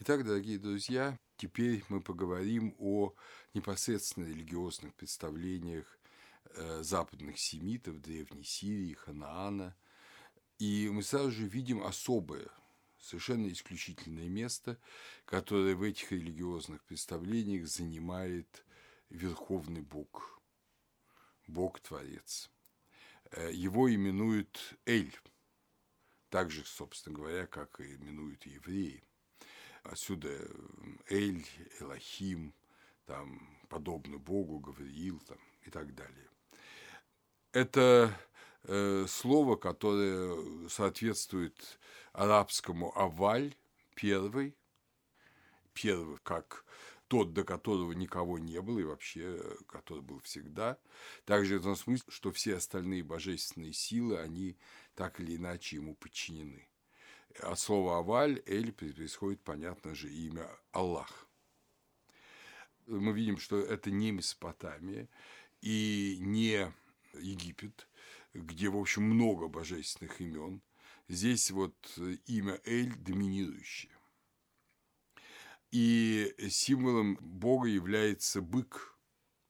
Итак, дорогие друзья, теперь мы поговорим о непосредственно религиозных представлениях э, западных семитов Древней Сирии, Ханаана. И мы сразу же видим особое, совершенно исключительное место, которое в этих религиозных представлениях занимает Верховный Бог, Бог-творец. Э, его именуют Эль, так же, собственно говоря, как и именуют евреи – Отсюда Эль, Элохим, там, подобно Богу, Гавриил там, и так далее. Это э, слово, которое соответствует арабскому «аваль», первый, первый, как тот, до которого никого не было, и вообще, который был всегда. Также в том смысле, что все остальные божественные силы, они так или иначе ему подчинены. От слова «аваль» «эль» происходит, понятно же, имя Аллах. Мы видим, что это не Месопотамия и не Египет, где, в общем, много божественных имен. Здесь вот имя Эль доминирующее. И символом Бога является бык,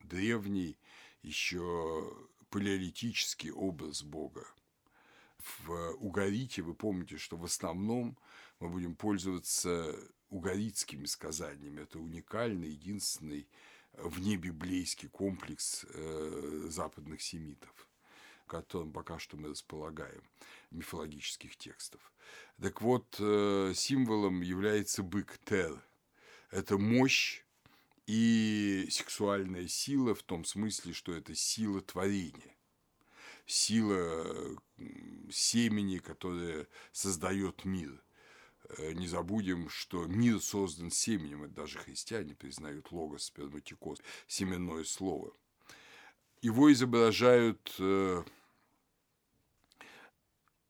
древний, еще палеолитический образ Бога в Угарите, вы помните, что в основном мы будем пользоваться угаритскими сказаниями. Это уникальный, единственный внебиблейский комплекс э, западных семитов, которым пока что мы располагаем, мифологических текстов. Так вот, э, символом является бык Тер. Это мощь и сексуальная сила в том смысле, что это сила творения сила семени, которая создает мир. Э, не забудем, что мир создан семенем, это даже христиане признают логос, сперматикоз, семенное слово. Его изображают э,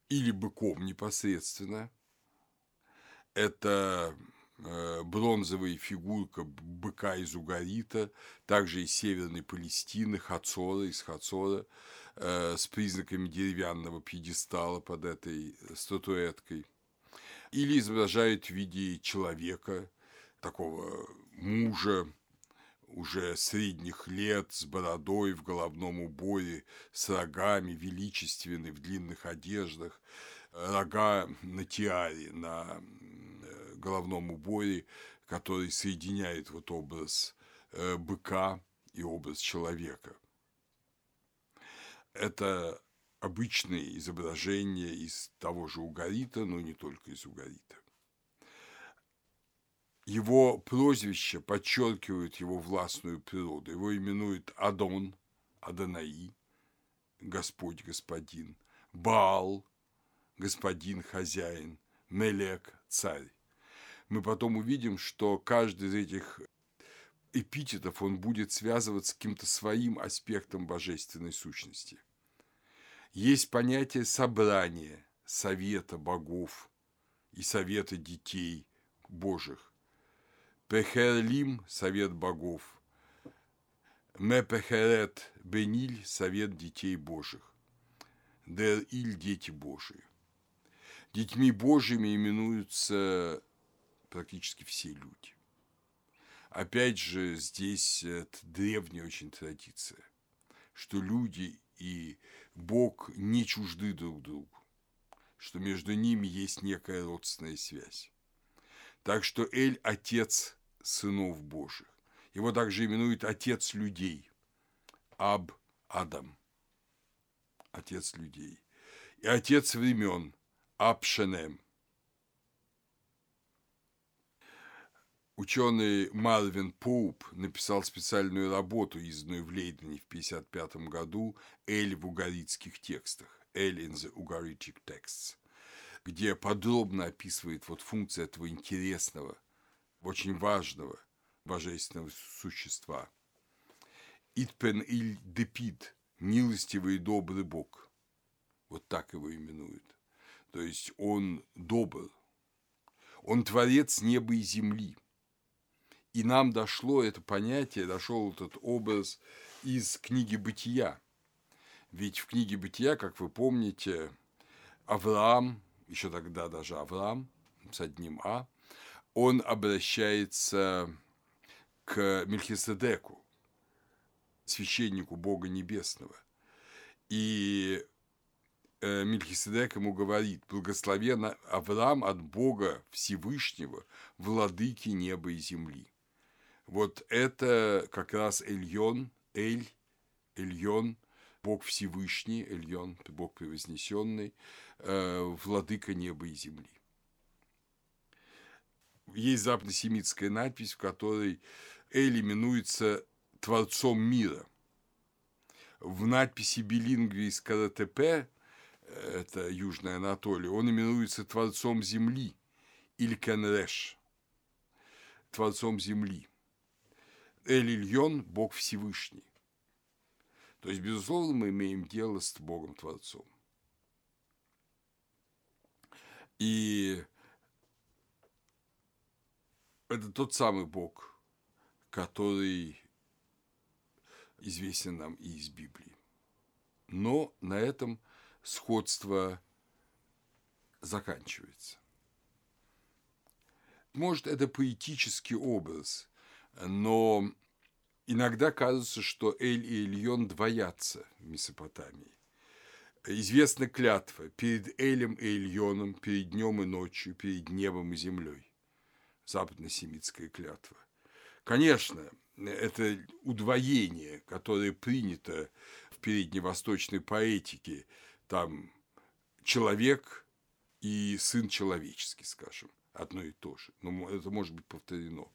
или быком непосредственно, это бронзовая фигурка быка из Угарита, также из Северной Палестины, Хацора, из Хацора, Э, с признаками деревянного пьедестала под этой статуэткой. Или изображают в виде человека, такого мужа, уже средних лет, с бородой в головном уборе, с рогами, величественный, в длинных одеждах, рога на тиаре, на э, головном уборе, который соединяет вот образ э, быка и образ человека. Это обычные изображения из того же Угарита, но не только из Угарита. Его прозвище подчеркивает его властную природу. Его именуют Адон, Адонаи, Господь, Господин, Баал, Господин, Хозяин, Мелек, Царь. Мы потом увидим, что каждый из этих эпитетов он будет связываться с каким-то своим аспектом божественной сущности. Есть понятие собрания, совета богов и совета детей божьих. Пехерлим – совет богов. Мепехерет Бениль – совет детей божьих. Дер-Иль – дети божьи. Детьми божьими именуются практически все люди. Опять же, здесь это древняя очень традиция, что люди и Бог не чужды друг другу, что между ними есть некая родственная связь. Так что Эль – отец сынов Божьих. Его также именуют отец людей. Аб – Адам. Отец людей. И отец времен – Абшенем. Ученый Марвин Поуп написал специальную работу, изданную в Лейдене в 1955 году «Эль в угаритских текстах» «Эль in the Ugaritic Texts», где подробно описывает вот функции этого интересного, очень важного божественного существа. «Итпен иль депид» – «милостивый и добрый Бог». Вот так его именуют. То есть он добр. Он творец неба и земли – и нам дошло это понятие, дошел этот образ из книги «Бытия». Ведь в книге «Бытия», как вы помните, Авраам, еще тогда даже Авраам с одним «а», он обращается к Мельхиседеку, священнику Бога Небесного. И э, Мельхиседек ему говорит, благословен Авраам от Бога Всевышнего, владыки неба и земли. Вот это как раз Эльон, Эль, Эльон, Бог Всевышний, Эльон, Бог превознесенный, э, владыка неба и земли. Есть западносемитская надпись, в которой Эль именуется Творцом мира. В надписи билингви из КРТП, это Южная Анатолия, он именуется Творцом земли, или Кенреш, Творцом земли. Эль Ильон – Бог Всевышний. То есть, безусловно, мы имеем дело с Богом Творцом. И это тот самый Бог, который известен нам и из Библии. Но на этом сходство заканчивается. Может, это поэтический образ, но иногда кажется, что Эль и Ильон двоятся в Месопотамии. Известна клятва перед Элем и Ильоном, перед днем и ночью, перед небом и землей. Западно-семитская клятва. Конечно, это удвоение, которое принято в передневосточной поэтике, там человек и сын человеческий, скажем, одно и то же. Но это может быть повторено.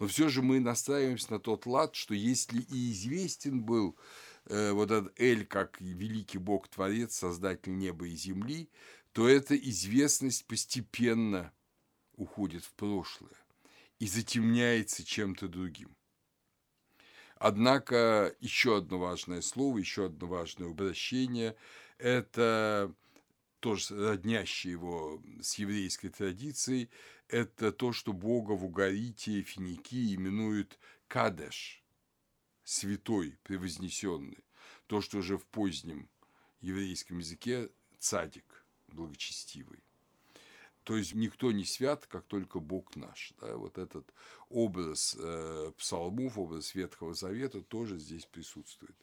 Но все же мы настраиваемся на тот лад, что если и известен был э, вот этот Эль как великий Бог-творец, создатель неба и земли, то эта известность постепенно уходит в прошлое и затемняется чем-то другим. Однако еще одно важное слово, еще одно важное обращение – это тоже роднящее его с еврейской традицией, это то, что Бога в Угарите и Финикии именуют Кадеш, святой, превознесенный. То, что уже в позднем еврейском языке цадик, благочестивый. То есть никто не свят, как только Бог наш. Да? Вот этот образ э, псалмов, образ Ветхого Завета тоже здесь присутствует.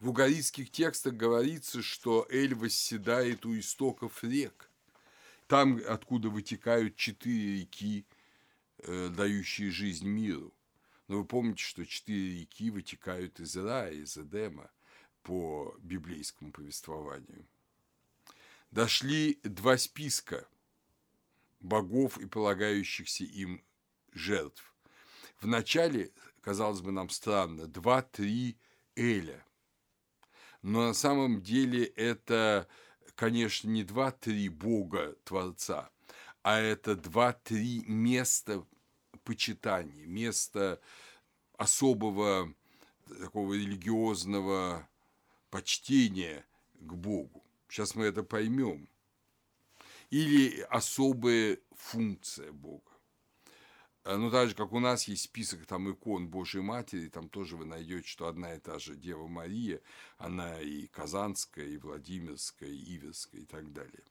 В угарийских текстах говорится, что Эль восседает у истоков рек. Там, откуда вытекают четыре реки, э, дающие жизнь миру. Но вы помните, что четыре реки вытекают из рая, из Эдема по библейскому повествованию – дошли два списка богов и полагающихся им жертв. Вначале, казалось бы нам странно, два-три Эля. Но на самом деле это, конечно, не два-три Бога Творца, а это два-три места почитания, места особого такого религиозного почтения к Богу. Сейчас мы это поймем. Или особая функция Бога. А, ну, так же, как у нас есть список там икон Божьей Матери, там тоже вы найдете, что одна и та же Дева Мария, она и Казанская, и Владимирская, и Иверская и так далее.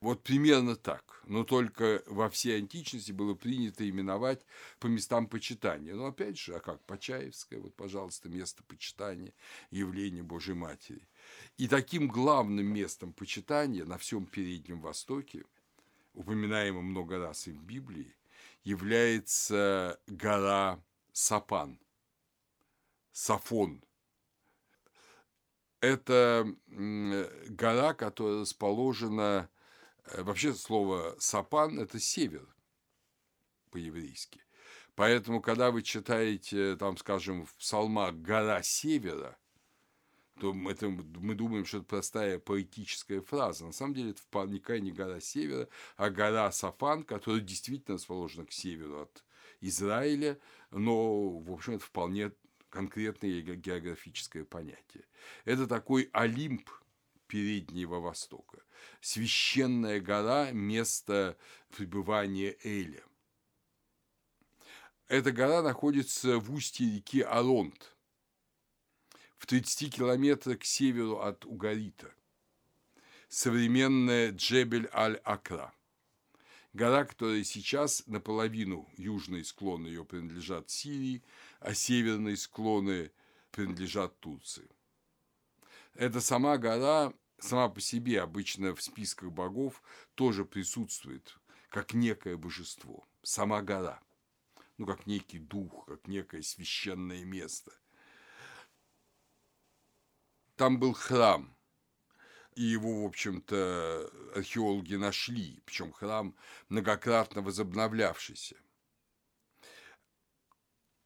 Вот примерно так. Но только во всей античности было принято именовать по местам почитания. Но опять же, а как? Почаевская, вот, пожалуйста, место почитания явления Божьей Матери. И таким главным местом почитания на всем Переднем Востоке, упоминаемым много раз и в Библии, является гора Сапан, Сафон. Это гора, которая расположена, э, вообще слово Сапан – это север по-еврейски. Поэтому, когда вы читаете, там, скажем, в псалмах «гора севера», то это, мы думаем, что это простая поэтическая фраза. На самом деле это никакая не гора севера, а гора Сафан, которая действительно расположена к северу от Израиля, но, в общем, это вполне конкретное географическое понятие. Это такой Олимп Переднего Востока. Священная гора – место пребывания Эля. Эта гора находится в устье реки Аронт – в 30 километрах к северу от Угарита, современная Джебель-Аль-Акра, Гора, которая сейчас наполовину южные склоны ее принадлежат Сирии, а северные склоны принадлежат Турции. Эта сама гора сама по себе обычно в списках богов тоже присутствует как некое божество, сама гора, ну, как некий дух, как некое священное место. Там был храм, и его, в общем-то, археологи нашли, причем храм многократно возобновлявшийся.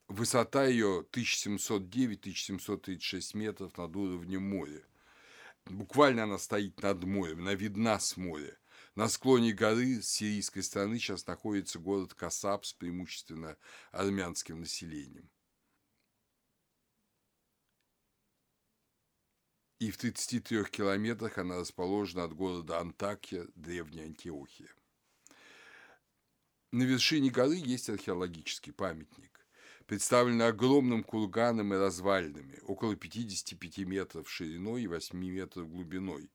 Высота ее 1709-1736 метров над уровнем моря. Буквально она стоит над морем, она видна с моря. На склоне горы с сирийской стороны сейчас находится город Касаб с преимущественно армянским населением. И в 33 километрах она расположена от города Антакия, древняя Антиохия. На вершине горы есть археологический памятник представлены огромным курганом и развалинами, около 55 метров шириной и 8 метров глубиной.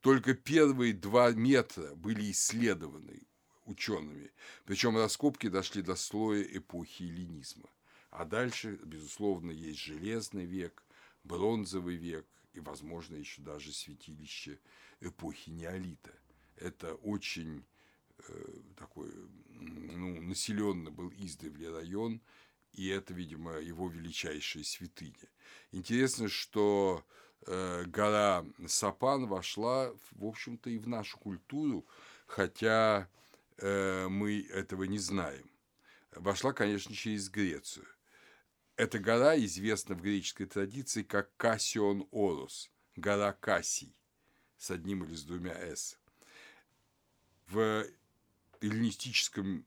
Только первые два метра были исследованы учеными, причем раскопки дошли до слоя эпохи эллинизма. А дальше, безусловно, есть железный век, бронзовый век и, возможно, еще даже святилище эпохи неолита. Это очень э, такой ну, населенный был издревле район, и это, видимо, его величайшая святыня. Интересно, что э, гора Сапан вошла, в общем-то, и в нашу культуру, хотя э, мы этого не знаем. Вошла, конечно, через Грецию. Эта гора известна в греческой традиции как Кассион Орос, гора Кассий, с одним или с двумя «с». В эллинистическом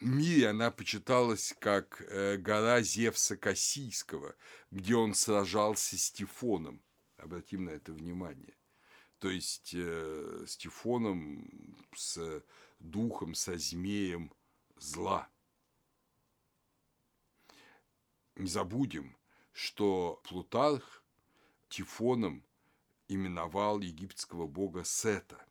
мире она почиталась как э, гора Зевса Кассийского, где он сражался с Тифоном. Обратим на это внимание. То есть э, с Тифоном, с духом, со змеем зла. Не забудем, что Плутарх Тифоном именовал египетского бога Сета.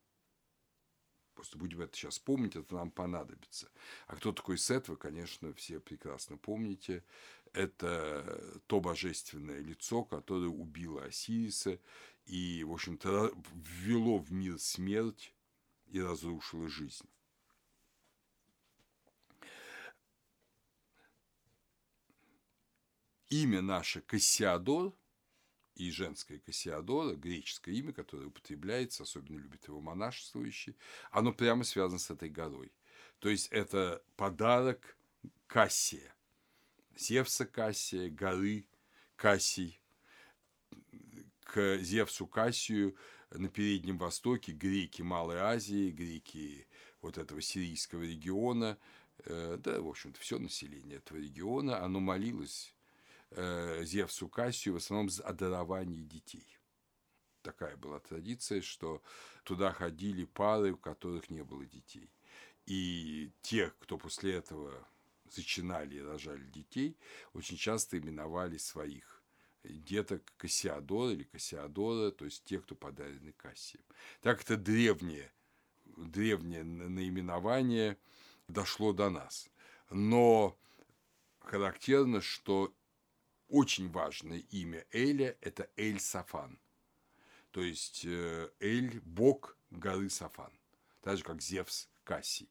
Просто будем это сейчас помнить, это нам понадобится. А кто такой Сет, вы, конечно, все прекрасно помните. Это то божественное лицо, которое убило Осириса и, в общем-то, ввело в мир смерть и разрушило жизнь. Имя наше Кассиадор – и женское Кассиадора, греческое имя, которое употребляется, особенно любят его монашествующие, оно прямо связано с этой горой. То есть это подарок Кассия, Зевса Кассия, горы Кассий, к Зевсу Кассию на Переднем Востоке греки Малой Азии, греки вот этого сирийского региона, э, да, в общем-то, все население этого региона, оно молилось э, Зевсу Кассию в основном о даровании детей. Такая была традиция, что туда ходили пары, у которых не было детей. И те, кто после этого зачинали и рожали детей, очень часто именовали своих деток Кассиадора или Кассиадора, то есть те, кто подарены Кассием. Так это древнее, древнее наименование дошло до нас. Но характерно, что очень важное имя Эля – это Эль-Сафан. То есть э, Эль – бог горы Сафан, так же, как Зевс Кассий.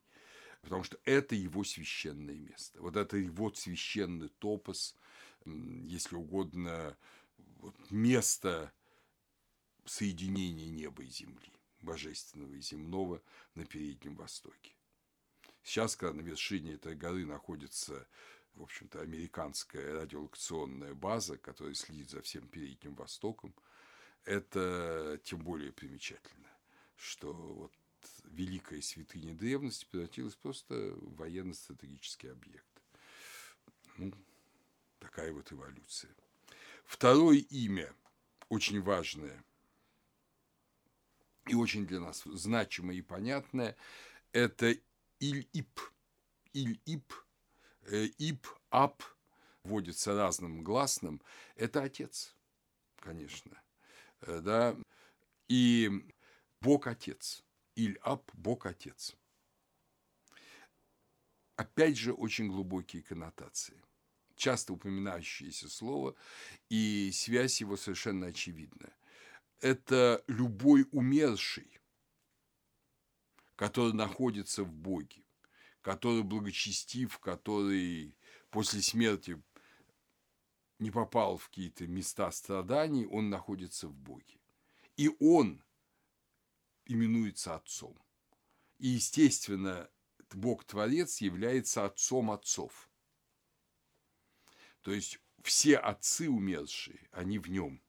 Потому что это его священное место. Вот это его священный топос, если угодно, место соединения неба и земли, божественного и земного на Переднем Востоке. Сейчас, когда на вершине этой горы находится в общем-то, американская радиолокационная база, которая следит за всем Передним Востоком, это тем более примечательно, что вот великая святыня древности превратилась просто в военно-стратегический объект. Ну, такая вот эволюция. Второе имя, очень важное и очень для нас значимое и понятное, это Иль-Ип. Иль-Ип – ип, ап вводится разным гласным, это отец, конечно, э, да, и Бог Отец, Иль Ап, Бог Отец. опять же, очень глубокие коннотации. Часто упоминающееся слово, и связь его совершенно очевидна. Это любой умерший, который находится в Боге, который благочестив, который после смерти не попал в какие-то места страданий, он находится в Боге. И он именуется Отцом. И, естественно, Бог-творец является Отцом отцов. То есть все отцы умершие, они в нем.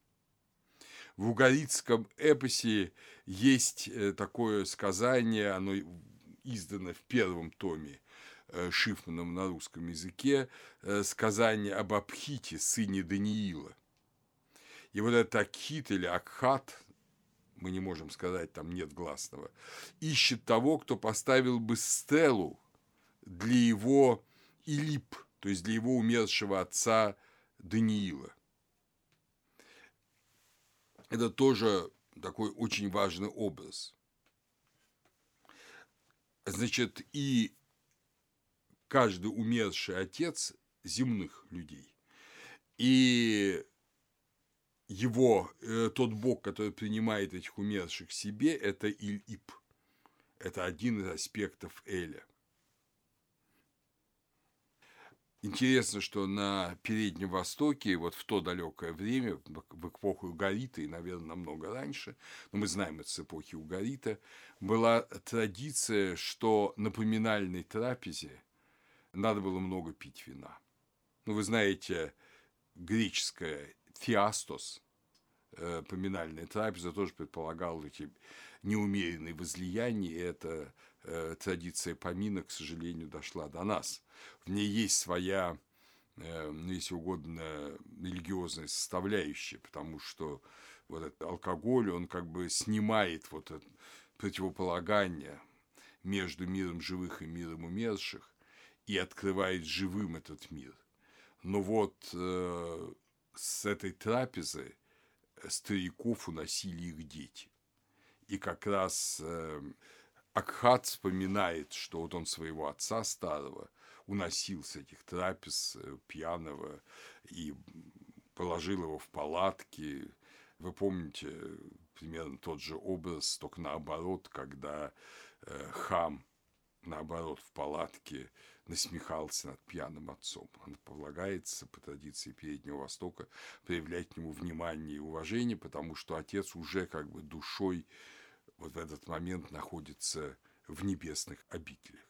В угаритском эпосе есть э, такое сказание, оно издано в первом томе э, Шифманом на русском языке, э, сказание об Абхите, сыне Даниила. И вот этот Акхит или Акхат, мы не можем сказать, там нет гласного, ищет того, кто поставил бы стелу для его Илип, то есть для его умершего отца Даниила. Это тоже такой очень важный образ. Значит, и каждый умерший отец земных людей. И его, э, тот Бог, который принимает этих умерших себе, это Иль-Ип. Это один из аспектов Эля. Интересно, что на Переднем Востоке, вот в то далекое время, в эпоху Угарита и, наверное, намного раньше, но мы знаем это с эпохи Угарита, была традиция, что на поминальной трапезе надо было много пить вина. Ну, вы знаете, греческое «фиастос», э, поминальная трапеза, тоже предполагал эти неумеренные возлияния, и эта э, традиция помина, к сожалению, дошла до нас. В ней есть своя, э, ну, если угодно, религиозная составляющая, потому что вот этот алкоголь, он как бы снимает вот это противополагание между миром живых и миром умерших и открывает живым этот мир. Но вот э, с этой трапезы стариков уносили их дети. И как раз э, Акхат вспоминает, что вот он своего отца старого уносил с этих трапез э, пьяного и положил его в палатки. Вы помните примерно тот же образ, только наоборот, когда э, хам, наоборот, в палатке насмехался над пьяным отцом. Он полагается по традиции Переднего Востока проявлять к нему внимание и уважение, потому что отец уже как бы душой вот в этот момент находится в небесных обителях.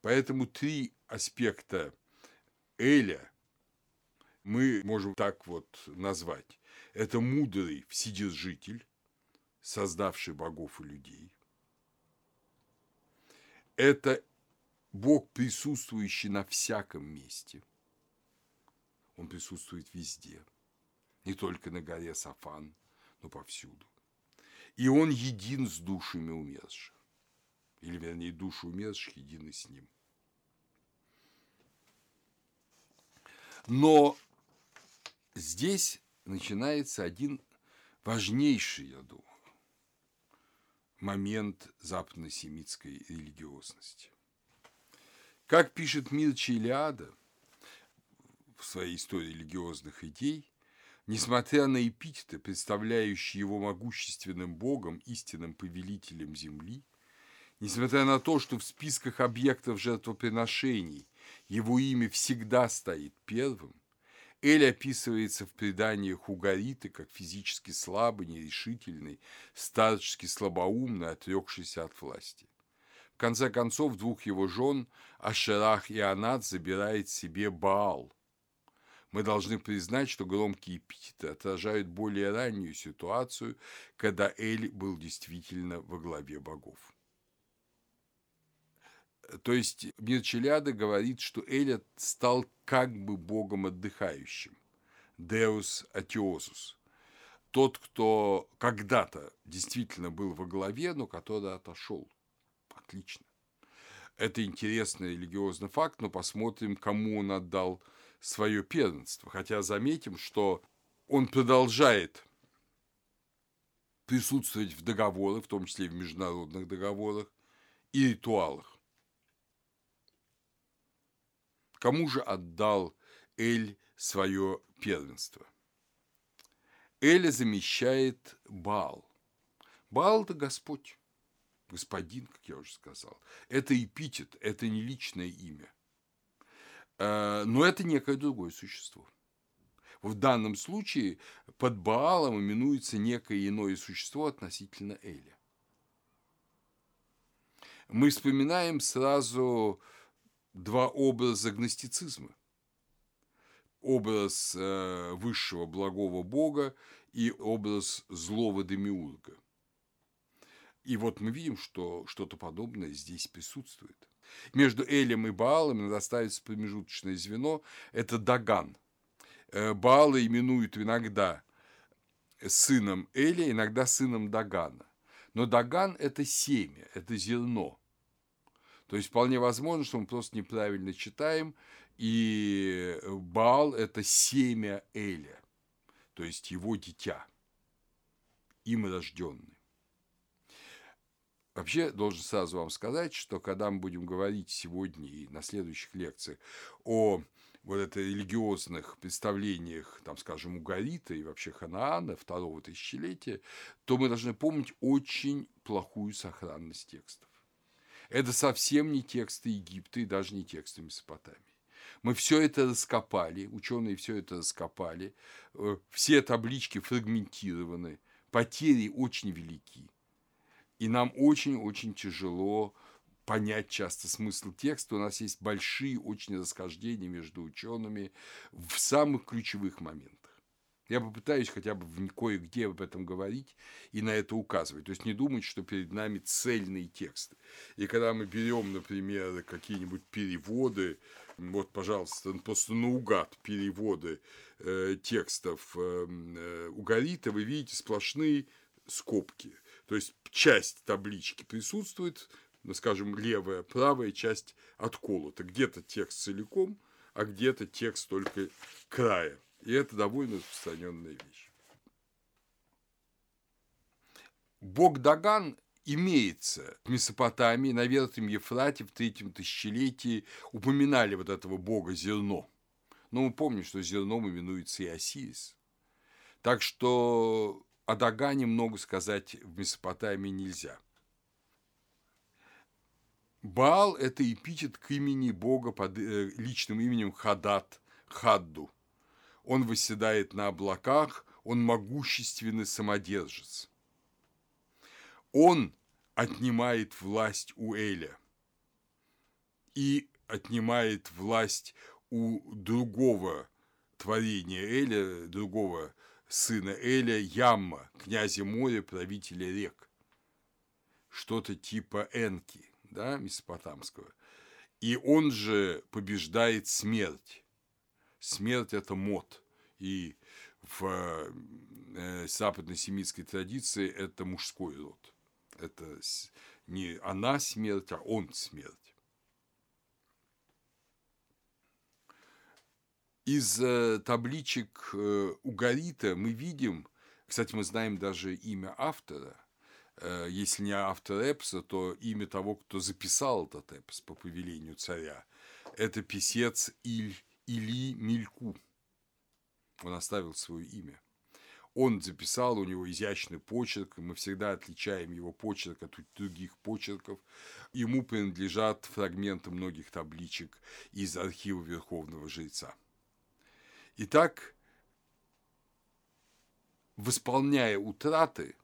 Поэтому три аспекта Эля мы можем так вот назвать. Это мудрый вседержитель, создавший богов и людей. Это Бог, присутствующий на всяком месте. Он присутствует везде. Не только на горе Сафан, но повсюду. И он един с душами умерших. Или, вернее, души умерших едины с ним. Но здесь начинается один важнейший, я думаю, момент западно-семитской религиозности. Как пишет Мирча Илиада в своей истории религиозных идей, несмотря на эпитеты, представляющие его могущественным богом, истинным повелителем земли, несмотря на то, что в списках объектов жертвоприношений его имя всегда стоит первым, Эль описывается в преданиях Угариты как физически слабый, нерешительный, старчески слабоумный, отрекшийся от власти конце концов, двух его жен, Ашерах и Анат, забирает себе Баал. Мы должны признать, что громкие эпитеты отражают более раннюю ситуацию, когда Эль был действительно во главе богов. То есть Мирчеляда говорит, что Эль стал как бы богом отдыхающим. Деус Атиозус. Тот, кто когда-то действительно был во главе, но который отошел отлично. Это интересный религиозный факт, но посмотрим, кому он отдал свое первенство. Хотя заметим, что он продолжает присутствовать в договорах, в том числе и в международных договорах и ритуалах. Кому же отдал Эль свое первенство? Эля замещает Баал. Баал – это Господь, господин, как я уже сказал. Это эпитет, это не личное имя. Э, но это некое другое существо. В данном случае под Баалом именуется некое иное существо относительно Эля. Мы вспоминаем сразу два образа гностицизма. Образ э, высшего благого Бога и образ злого демиурга. И вот мы видим, что что-то подобное здесь присутствует. Между Элем и Баалом иногда ставится промежуточное звено – это Даган. Э, Баала именуют иногда сыном Эля, иногда сыном Дагана. Но Даган – это семя, это зерно. То есть вполне возможно, что мы просто неправильно читаем, и Баал – это семя Эля, то есть его дитя, им рожденный. Вообще, должен сразу вам сказать, что когда мы будем говорить сегодня и на следующих лекциях о вот это религиозных представлениях, там, скажем, Угарита и вообще Ханаана второго тысячелетия, то мы должны помнить очень плохую сохранность текстов. Это совсем не тексты Египта и даже не тексты Месопотамии. Мы все это раскопали, ученые все это раскопали, э, все таблички фрагментированы, потери очень велики. И нам очень-очень тяжело понять часто смысл текста. У нас есть большие очень расхождения между учеными в самых ключевых моментах. Я попытаюсь хотя бы кое-где об этом говорить и на это указывать. То есть не думать, что перед нами цельные тексты. И когда мы берем, например, какие-нибудь переводы, вот, пожалуйста, просто наугад переводы э, текстов э, э, Угарита, вы видите сплошные скобки. То есть часть таблички присутствует, ну, скажем, левая, правая часть отколота. Где-то текст целиком, а где-то текст только края. И это довольно распространенная вещь. Бог Даган имеется в Месопотамии, на Верхнем Ефрате в третьем тысячелетии упоминали вот этого бога зерно. Но мы помним, что зерном именуется и Осирис. Так что о Дагане много сказать в Месопотамии нельзя. Баал – это эпитет к имени бога под э, личным именем Хадат, Хадду – он восседает на облаках, он могущественный самодержец. Он отнимает власть у Эля и отнимает власть у другого творения Эля, другого сына Эля, Ямма, князя моря, правителя рек. Что-то типа Энки, да, месопотамского. И он же побеждает смерть смерть – это мод. И в э, западно-семитской традиции это мужской род. Это не она смерть, а он смерть. Из э, табличек э, Угарита мы видим, кстати, мы знаем даже имя автора, если не автор эпса, то имя того, кто записал этот эпос по повелению царя. Это писец Иль или Мильку. Он оставил свое имя. Он записал, у него изящный почерк, мы всегда отличаем его почерк от других почерков. Ему принадлежат фрагменты многих табличек из архива Верховного Жреца. Итак, восполняя утраты,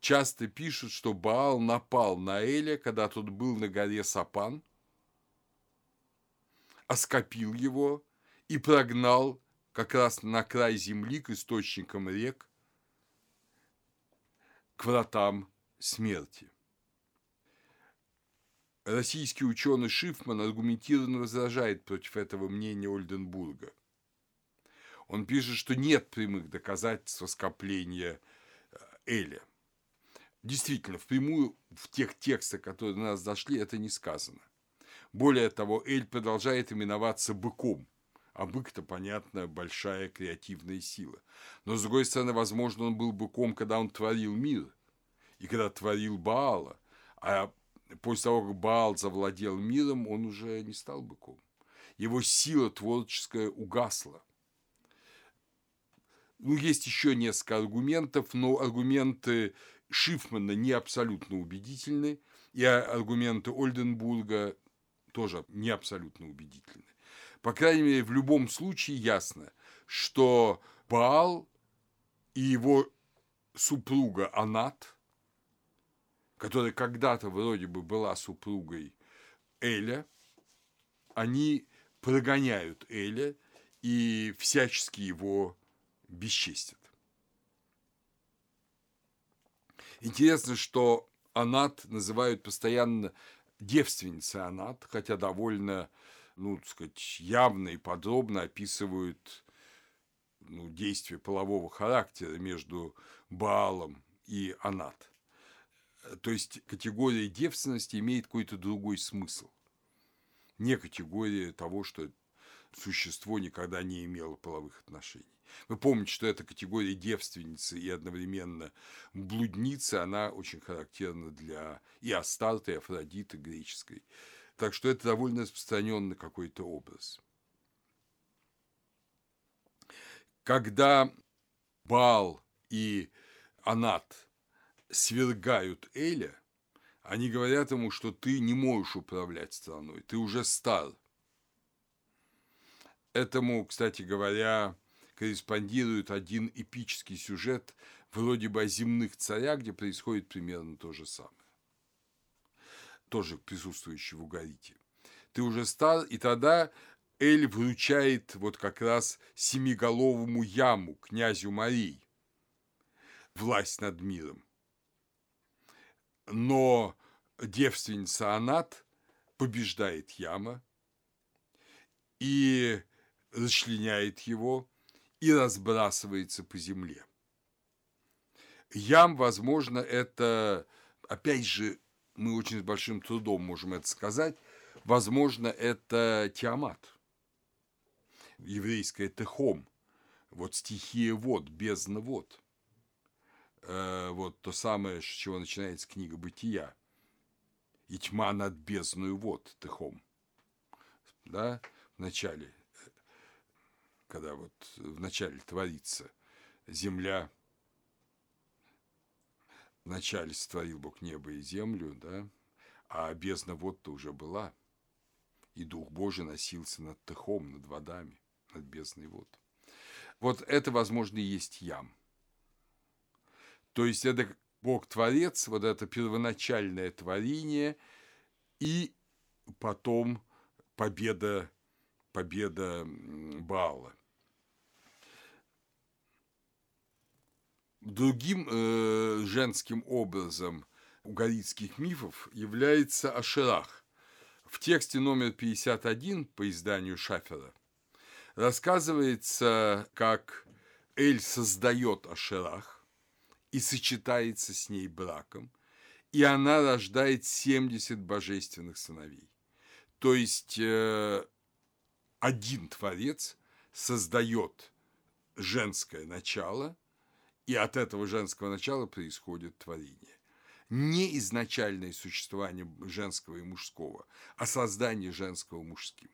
часто пишут, что Баал напал на Эля, когда тот был на горе Сапан, оскопил его и прогнал как раз на край земли к источникам рек, к вратам смерти. Российский ученый Шифман аргументированно возражает против этого мнения Ольденбурга. Он пишет, что нет прямых доказательств скопления э, Эля. Действительно, впрямую в тех текстах, которые до нас дошли, это не сказано. Более того, Эль продолжает именоваться быком – а бык-то, понятно, большая креативная сила. Но, с другой стороны, возможно, он был быком, когда он творил мир, и когда творил Баала, а после того, как Баал завладел миром, он уже не стал быком. его сила творческая угасла. Ну, есть еще несколько аргументов, но аргументы Шифмана не абсолютно убедительны, и аргументы Ольденбурга тоже не абсолютно убедительны. По крайней мере, в любом случае ясно, что Баал и его супруга Анат, которая когда-то вроде бы была супругой Эля, они прогоняют Эля и всячески его бесчестят. Интересно, что Анат называют постоянно девственницей Анат, хотя довольно, ну, так сказать, явно и подробно описывают ну, действия полового характера между Баалом и Анат. То есть категория девственности имеет какой-то другой смысл. Не категория того, что существо никогда не имело половых отношений. Вы помните, что эта категория девственницы и одновременно блудницы, она очень характерна для и Астарты, и Афродиты греческой. Так что это довольно распространенный какой-то образ. Когда Бал и Анат свергают Эля, они говорят ему, что ты не можешь управлять страной, ты уже стар. Этому, кстати говоря, корреспондирует один эпический сюжет вроде бы о земных царях, где происходит примерно то же самое. Тоже присутствующий в Угарите. Ты уже стар, и тогда Эль вручает вот как раз семиголовому яму, князю Марии, власть над миром. Но девственница Анат побеждает яма и расчленяет его и разбрасывается по земле. Ям, возможно, это, опять же, мы очень с большим трудом можем это сказать, возможно, это Тиамат, еврейское Техом, вот стихия вод, бездна вод. Э, вот то самое, с чего начинается книга Бытия. И тьма над бездную вод, Техом. Да, в начале когда вот вначале творится земля, вначале сотворил Бог небо и землю, да, а бездна вот-то уже была, и Дух Божий носился над тыхом, над водами, над бездной вод. Вот это, возможно, и есть ям. То есть это Бог-творец, вот это первоначальное творение, и потом победа победа Баала. Другим э, женским образом угаритских мифов является Ашерах. В тексте номер 51 по изданию Шафера рассказывается, как Эль создает Ашерах и сочетается с ней браком, и она рождает 70 божественных сыновей. То есть э, один Творец создает женское начало, и от этого женского начала происходит творение. Не изначальное существование женского и мужского, а создание женского мужским.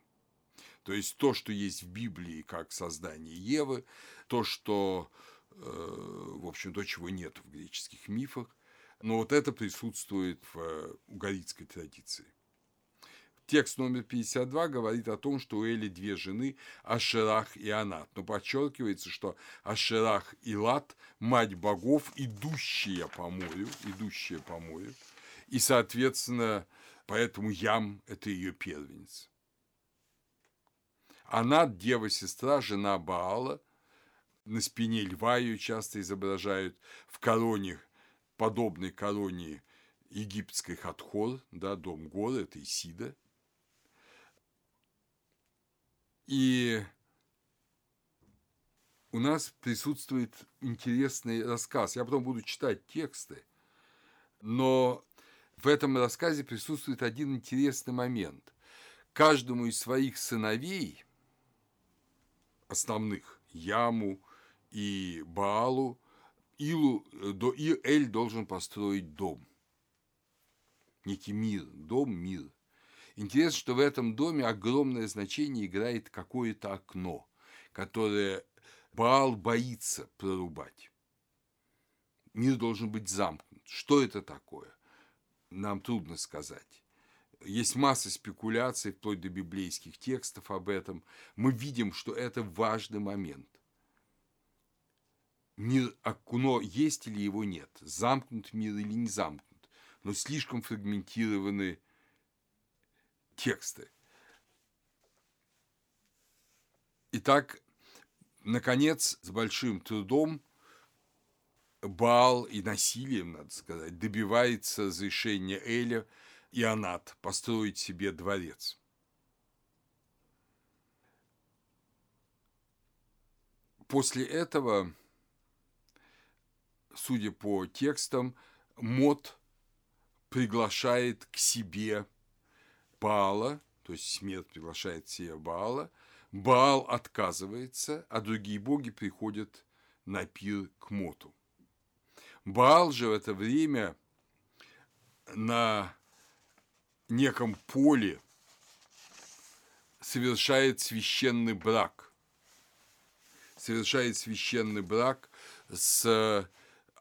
То есть то, что есть в Библии как создание Евы, то, что, э, в общем, то, чего нет в греческих мифах, но вот это присутствует в угаритской традиции. Текст номер 52 говорит о том, что у Эли две жены – Ашерах и Анат, но подчеркивается, что Ашерах и Лат – мать богов, идущие по морю, идущие по морю, и, соответственно, поэтому Ям – это ее первенец. Анат – дева-сестра, жена Баала, на спине льва ее часто изображают в короне, подобной короне египетской Хатхор, да, дом горы, это Исида – И у нас присутствует интересный рассказ. Я потом буду читать тексты, но в этом рассказе присутствует один интересный момент. Каждому из своих сыновей, основных, Яму и Баалу, Илу, до, Эль должен построить дом. Некий мир, дом, мир. Интересно, что в этом доме огромное значение играет какое-то окно, которое Баал боится прорубать. Мир должен быть замкнут. Что это такое? Нам трудно сказать. Есть масса спекуляций, вплоть до библейских текстов об этом. Мы видим, что это важный момент. Мир окно есть или его нет, замкнут мир или не замкнут, но слишком фрагментированы тексты. Итак, наконец, с большим трудом Бал и насилием, надо сказать, добивается разрешения Эля и Анат построить себе дворец. После этого, судя по текстам, Мот приглашает к себе Баала, то есть смерть приглашает себе Баала, Баал отказывается, а другие боги приходят на пир к Моту. Баал же в это время на неком поле совершает священный брак. Совершает священный брак с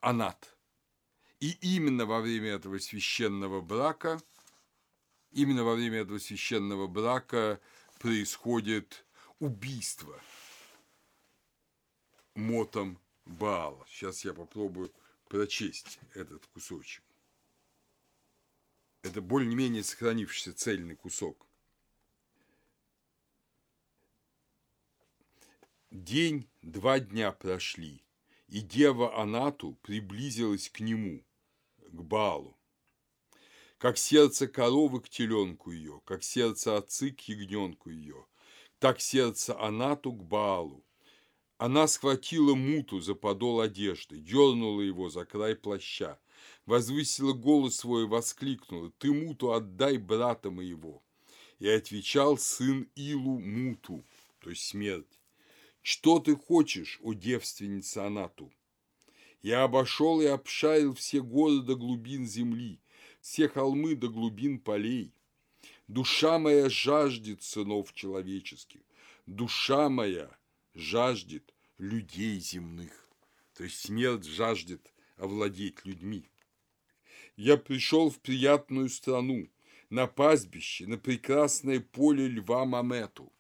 Анат. И именно во время этого священного брака – именно во время этого священного брака происходит убийство мотом Баала. Сейчас я попробую прочесть этот кусочек. Это более-менее сохранившийся цельный кусок. День, два дня прошли, и дева Анату приблизилась к нему, к Баалу как сердце коровы к теленку ее, как сердце отцы к ягненку ее, так сердце Анату к Баалу. Она схватила муту за подол одежды, дернула его за край плаща, возвысила голос свой и воскликнула, «Ты муту отдай брата моего!» И отвечал сын Илу муту, то есть смерть. «Что ты хочешь, о девственница Анату?» Я обошел и обшарил все горы до глубин земли, все холмы до глубин полей. Душа моя жаждет сынов человеческих, душа моя жаждет людей земных. То есть смерть жаждет овладеть людьми. Я пришел в приятную страну, на пастбище, на прекрасное поле льва Мамету.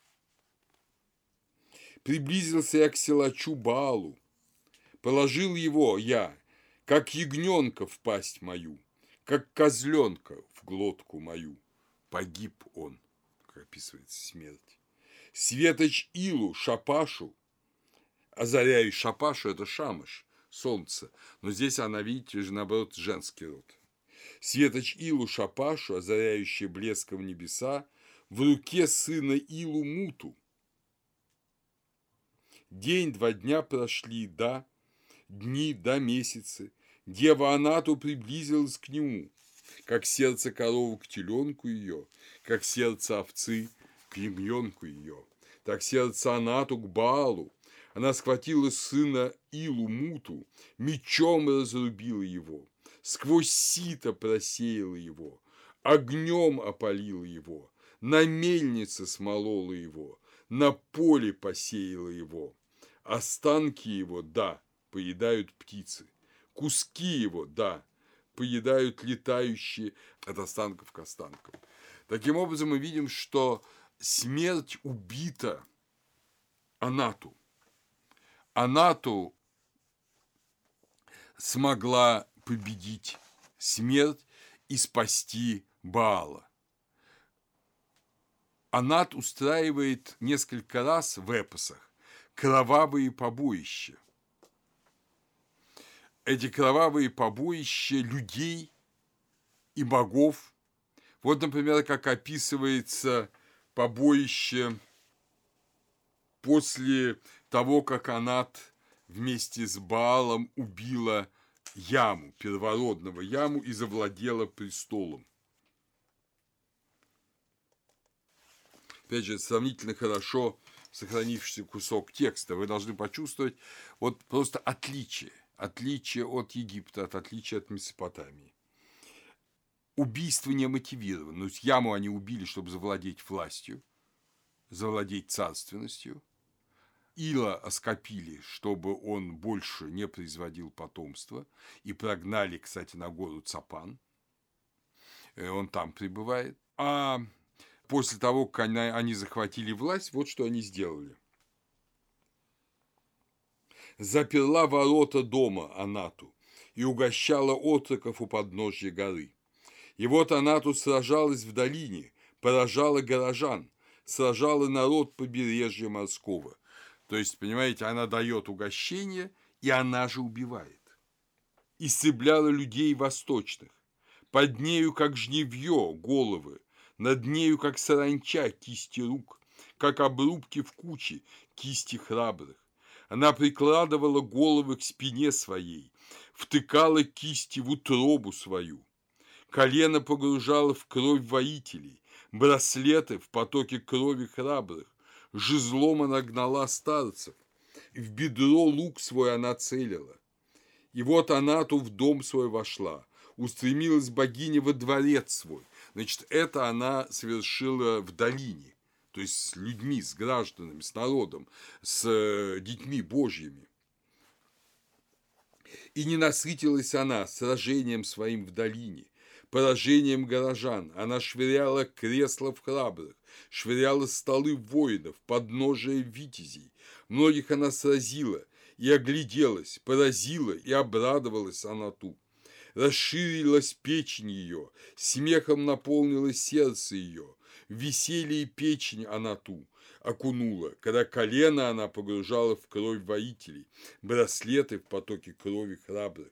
Приблизился я к силачу Баалу, положил его я, как ягненка в пасть мою – как козленка в глотку мою. Погиб он, как описывается смерть. Светоч Илу, Шапашу, озаряю Шапашу, это Шамыш, солнце, но здесь она, видите же, наоборот, женский род. Светоч Илу Шапашу, озаряющий блеском небеса, в руке сына Илу Муту. День, два дня прошли, да, дни, да, месяцы, Дева Анату приблизилась к нему, как сердце коровы к теленку ее, как сердце овцы к ягненку ее, так сердце Анату к Балу. Она схватила сына Илу Муту, мечом разрубила его, сквозь сито просеяла его, огнем опалила его, на мельнице смолола его, на поле посеяла его. Останки его, да, поедают птицы – Куски его, да, поедают летающие от останков к останкам. Таким образом, мы видим, что смерть убита Анату. Анату смогла победить смерть и спасти Баала. Анат устраивает несколько раз в эпосах кровавые побоища – эти кровавые побоища людей и богов. Вот, например, как описывается побоище после того, как Анат вместе с Баалом убила Яму, первородного Яму, и завладела престолом. Опять же, сравнительно хорошо сохранившийся кусок текста. Вы должны почувствовать вот просто отличие отличие от Египта, от отличия от Месопотамии. убийство не мотивировано. То есть Яму они убили, чтобы завладеть властью, завладеть царственностью. Ила оскопили, чтобы он больше не производил потомства, и прогнали, кстати, на гору Цапан. Э, он там пребывает. А после того, как они захватили власть, вот что они сделали. Заперла ворота дома Анату и угощала отроков у подножья горы. И вот Анату сражалась в долине, поражала горожан, сражала народ побережья морского. То есть, понимаете, она дает угощение, и она же убивает. Исцебляла людей восточных, под нею, как жневье, головы, над нею, как саранча, кисти рук, как обрубки в куче, кисти храбрых. Она прикладывала головы к спине своей, втыкала кисти в утробу свою. Колено погружала в кровь воителей, браслеты в потоке крови храбрых, жезлом она гнала старцев, в бедро лук свой она целила. И вот она ту в дом свой вошла, устремилась богиня во дворец свой. Значит, это она совершила в долине, то есть с людьми, с гражданами, с народом, с э, детьми божьими. И не насытилась она сражением своим в долине, поражением горожан. Она швыряла кресла в храбрых, швыряла столы воинов, подножие витязей. Многих она сразила и огляделась, поразила и обрадовалась она ту. Расширилась печень ее, смехом наполнилось сердце ее, веселье печень она ту окунула, когда колено она погружала в кровь воителей, браслеты в потоке крови храбрых.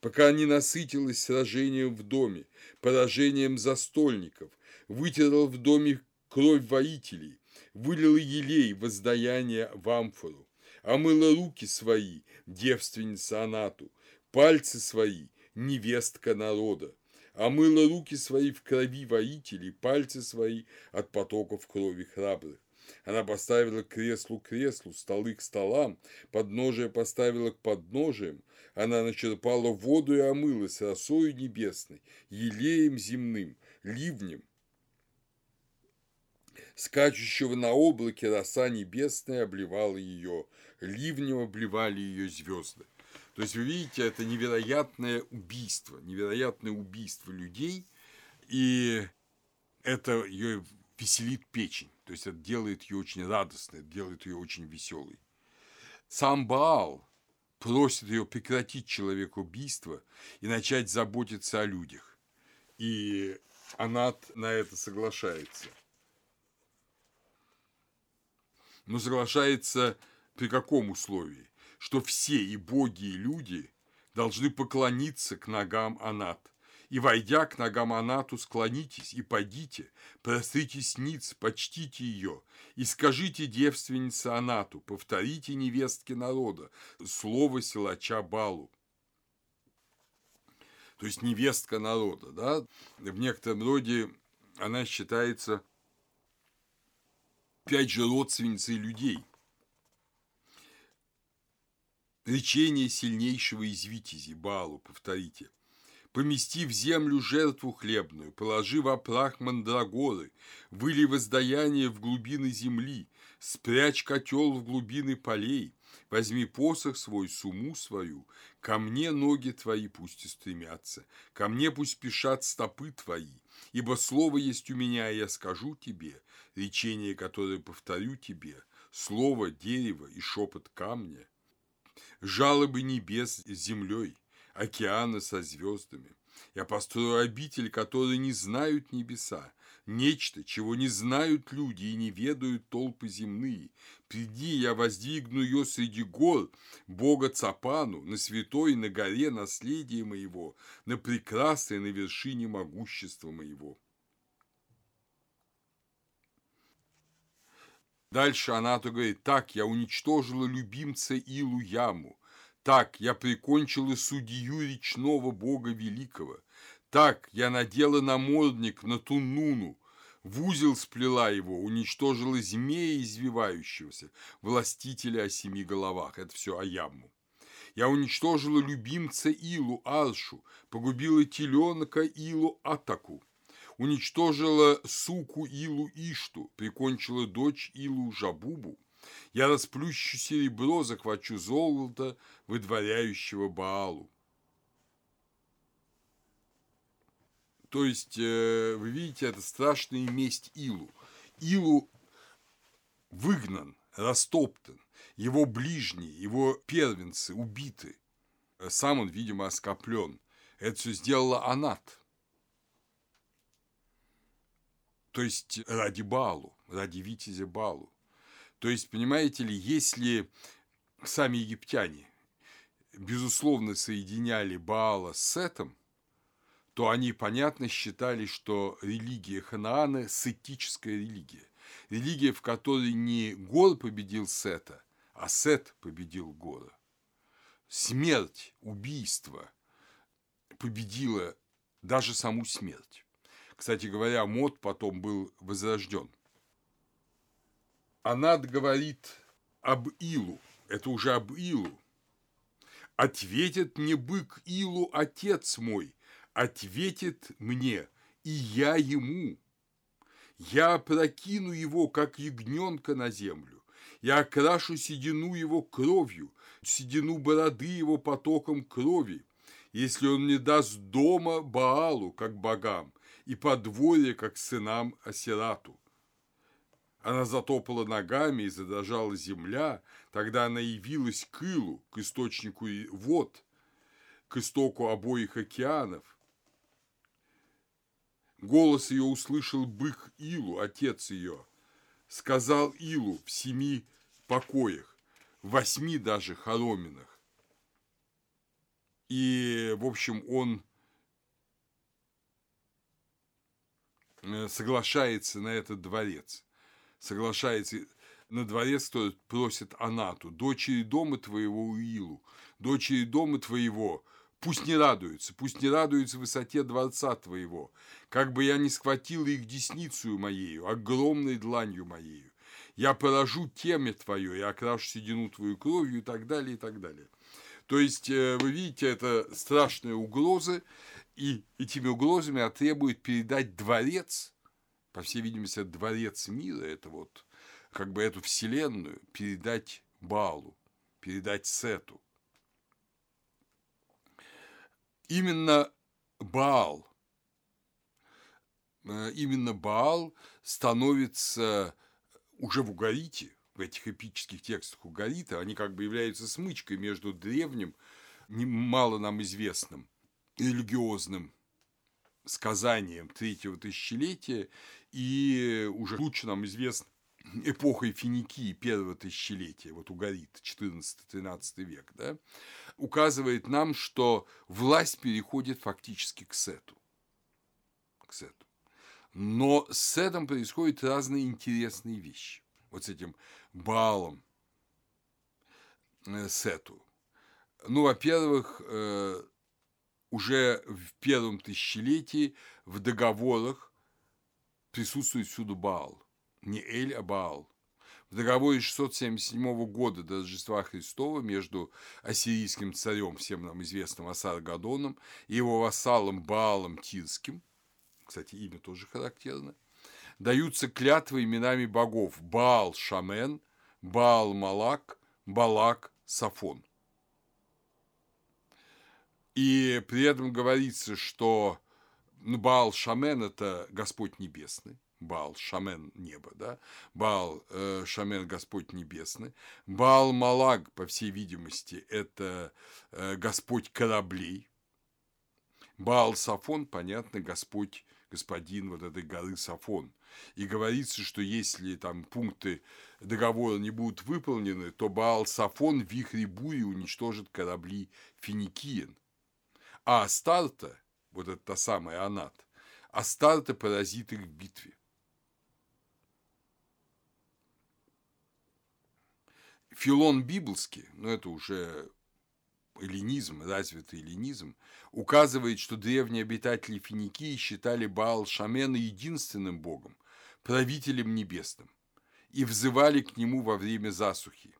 Пока не насытилась сражением в доме, поражением застольников, вытерла в доме кровь воителей, вылила елей воздаяние в амфору, омыла руки свои, девственница Анату, пальцы свои, невестка народа, омыла руки свои в крови воителей, пальцы свои от потоков крови храбрых. Она поставила креслу к креслу, столы к столам, подножие поставила к подножиям, она начерпала воду и омылась росою небесной, елеем земным, ливнем. Скачущего на облаке роса небесная обливала ее, ливнем обливали ее звезды. То есть, вы видите, это невероятное убийство, невероятное убийство людей, и это ее веселит печень. То есть, это делает ее очень радостной, делает ее очень веселой. Сам Баал просит ее прекратить человекоубийство и начать заботиться о людях. И она на это соглашается. Но соглашается при каком условии? Что все и боги, и люди должны поклониться к ногам Анат и, войдя к ногам Анату, склонитесь и пойдите, простритесь ниц, почтите ее, и скажите девственнице Анату, повторите невестке народа, слово силача Балу. То есть невестка народа, да, в некотором роде она считается опять же родственницей людей. Речение сильнейшего из витязи, Балу, повторите – помести в землю жертву хлебную, положи во прах мандрагоры, выли воздаяние в глубины земли, спрячь котел в глубины полей, возьми посох свой, суму свою, ко мне ноги твои пусть и стремятся, ко мне пусть спешат стопы твои, ибо слово есть у меня, и я скажу тебе, речение, которое повторю тебе, слово дерева и шепот камня, жалобы небес с землей, океаны со звездами. Я построю обитель, которые не знают небеса, нечто, чего не знают люди и не ведают толпы земные. Приди, я воздвигну ее среди гор, Бога Цапану, на святой на горе наследия моего, на прекрасной на вершине могущества моего. Дальше она то говорит, так, я уничтожила любимца Илу Яму, так я прикончила судью речного бога великого. Так я надела намордник на Туннуну, в узел сплела его, уничтожила змея извивающегося, властителя о семи головах. Это все Аяму. Я уничтожила любимца Илу Аршу, погубила теленка Илу Атаку, уничтожила суку Илу Ишту, прикончила дочь Илу Жабубу. Я расплющу серебро, захвачу золото, выдворяющего Баалу. То есть, э, вы видите, это страшная месть Илу. Илу выгнан, растоптан, его ближние, его первенцы убиты. Сам он, видимо, оскоплен. Это все сделала Анат. То есть ради Балу, ради Витязя Балу. То есть, понимаете ли, если сами египтяне, безусловно, соединяли Баала с Сетом, то они, понятно, считали, что религия Ханаана – сетическая религия. Религия, в которой не Гор победил Сета, а Сет победил Гора. Смерть, убийство победила даже саму смерть. Кстати говоря, Мод потом был возрожден. Анат говорит об Илу, это уже об Илу. «Ответит мне бык Илу, отец мой, ответит мне, и я ему. Я прокину его, как ягненка на землю. Я окрашу седину его кровью, седину бороды его потоком крови, если он не даст дома Баалу, как богам, и подворье, как сынам Асерату. Она затопала ногами и задрожала земля, тогда она явилась к Илу, к источнику вод, к истоку обоих океанов, Голос ее услышал бык Илу, отец ее. Сказал Илу в семи покоях, в восьми даже хороминах. И, в общем, он соглашается на этот дворец. Соглашается на дворец, кто просит Анату, дочери дома твоего Илу, дочери дома твоего – Пусть не радуются, пусть не радуются высоте дворца твоего, как бы я не схватил их десницу моею, огромной дланью моею. Я поражу темя твое, я окрашу седину твою кровью и так далее, и так далее. То есть, э, вы видите, это страшные угрозы, и этими угрозами требует передать дворец, по всей видимости, дворец мира, это вот как бы эту вселенную, передать Балу, передать Сету – именно Баал, э, именно Баал становится уже в Угарите, в этих эпических текстах Угарита, они как бы являются смычкой между древним, мало нам известным, религиозным сказанием третьего тысячелетия и уже лучше нам известным эпохой Финикии первого тысячелетия, вот Угарит, 14-13 век, да, указывает нам, что власть переходит фактически к Сету. К Сету. Но с Сетом происходят разные интересные вещи. Вот с этим Балом э, Сету. Ну, во-первых, э, уже в первом тысячелетии в договорах присутствует всюду Баал. Не Эль, а Баал в договоре 677 года до Рождества Христова между ассирийским царем, всем нам известным Асаргадоном, и его вассалом Баалом Тирским, кстати, имя тоже характерно, даются клятвы именами богов Баал Шамен, Баал Малак, Балак Сафон. И при этом говорится, что ну, Баал Шамен – это Господь Небесный, Баал, Шамен, небо, да, Баал, э, Шамен, Господь Небесный, Баал Малаг, по всей видимости, это э, Господь кораблей, Баал Сафон, понятно, Господь, господин вот этой горы Сафон. И говорится, что если там пункты договора не будут выполнены, то Баал Сафон в вихре бури уничтожит корабли Финикиен. А Астарта, вот это та самая Анат, Астарта поразит их в битве. Филон Библский, ну, это уже эллинизм, развитый эллинизм, указывает, что древние обитатели Финикии считали Баал Шамена единственным богом, правителем небесным, и взывали к нему во время засухи.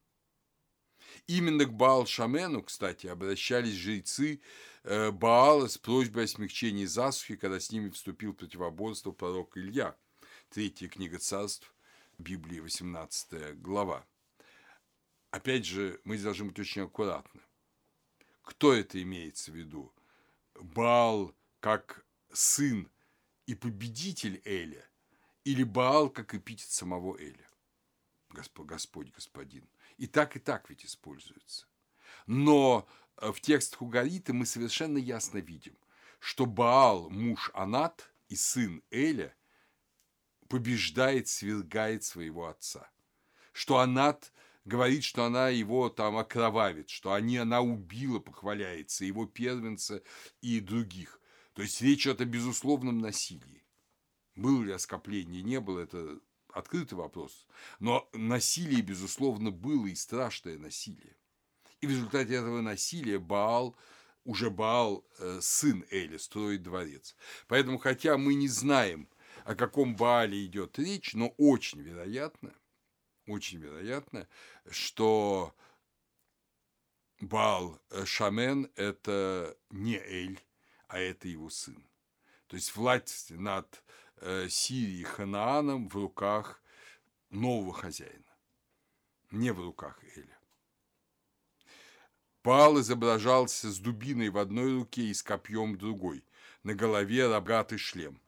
Именно к Баал-Шамену, кстати, обращались жрецы э, Баала с просьбой о смягчении засухи, когда с ними вступил в противоборство пророк Илья. Третья книга царств, Библии, 18 глава. Опять же, мы должны быть очень аккуратны. Кто это имеется в виду? Баал как сын и победитель Эля, или Баал как эпитет самого Эля? Господь, господин. И так, и так ведь используется. Но э, в текстах Угарита мы совершенно ясно видим, что Баал, муж Анат и сын Эля, побеждает, свергает своего отца. Что Анат говорит, что она его там окровавит, что они, она убила, похваляется, его первенца и других. То есть речь идет о безусловном насилии. Было ли оскопление, не было, это открытый вопрос. Но насилие, безусловно, было и страшное насилие. И в результате этого насилия Баал, уже Баал, э, сын Эли, строит дворец. Поэтому, хотя мы не знаем, о каком Баале идет речь, но очень вероятно, очень вероятно, что Баал э, Шамен – это не Эль, а это его сын. То есть власть над Сирией Ханааном в руках нового хозяина, не в руках Эля. Пал изображался с дубиной в одной руке и с копьем в другой, на голове рогатый шлем.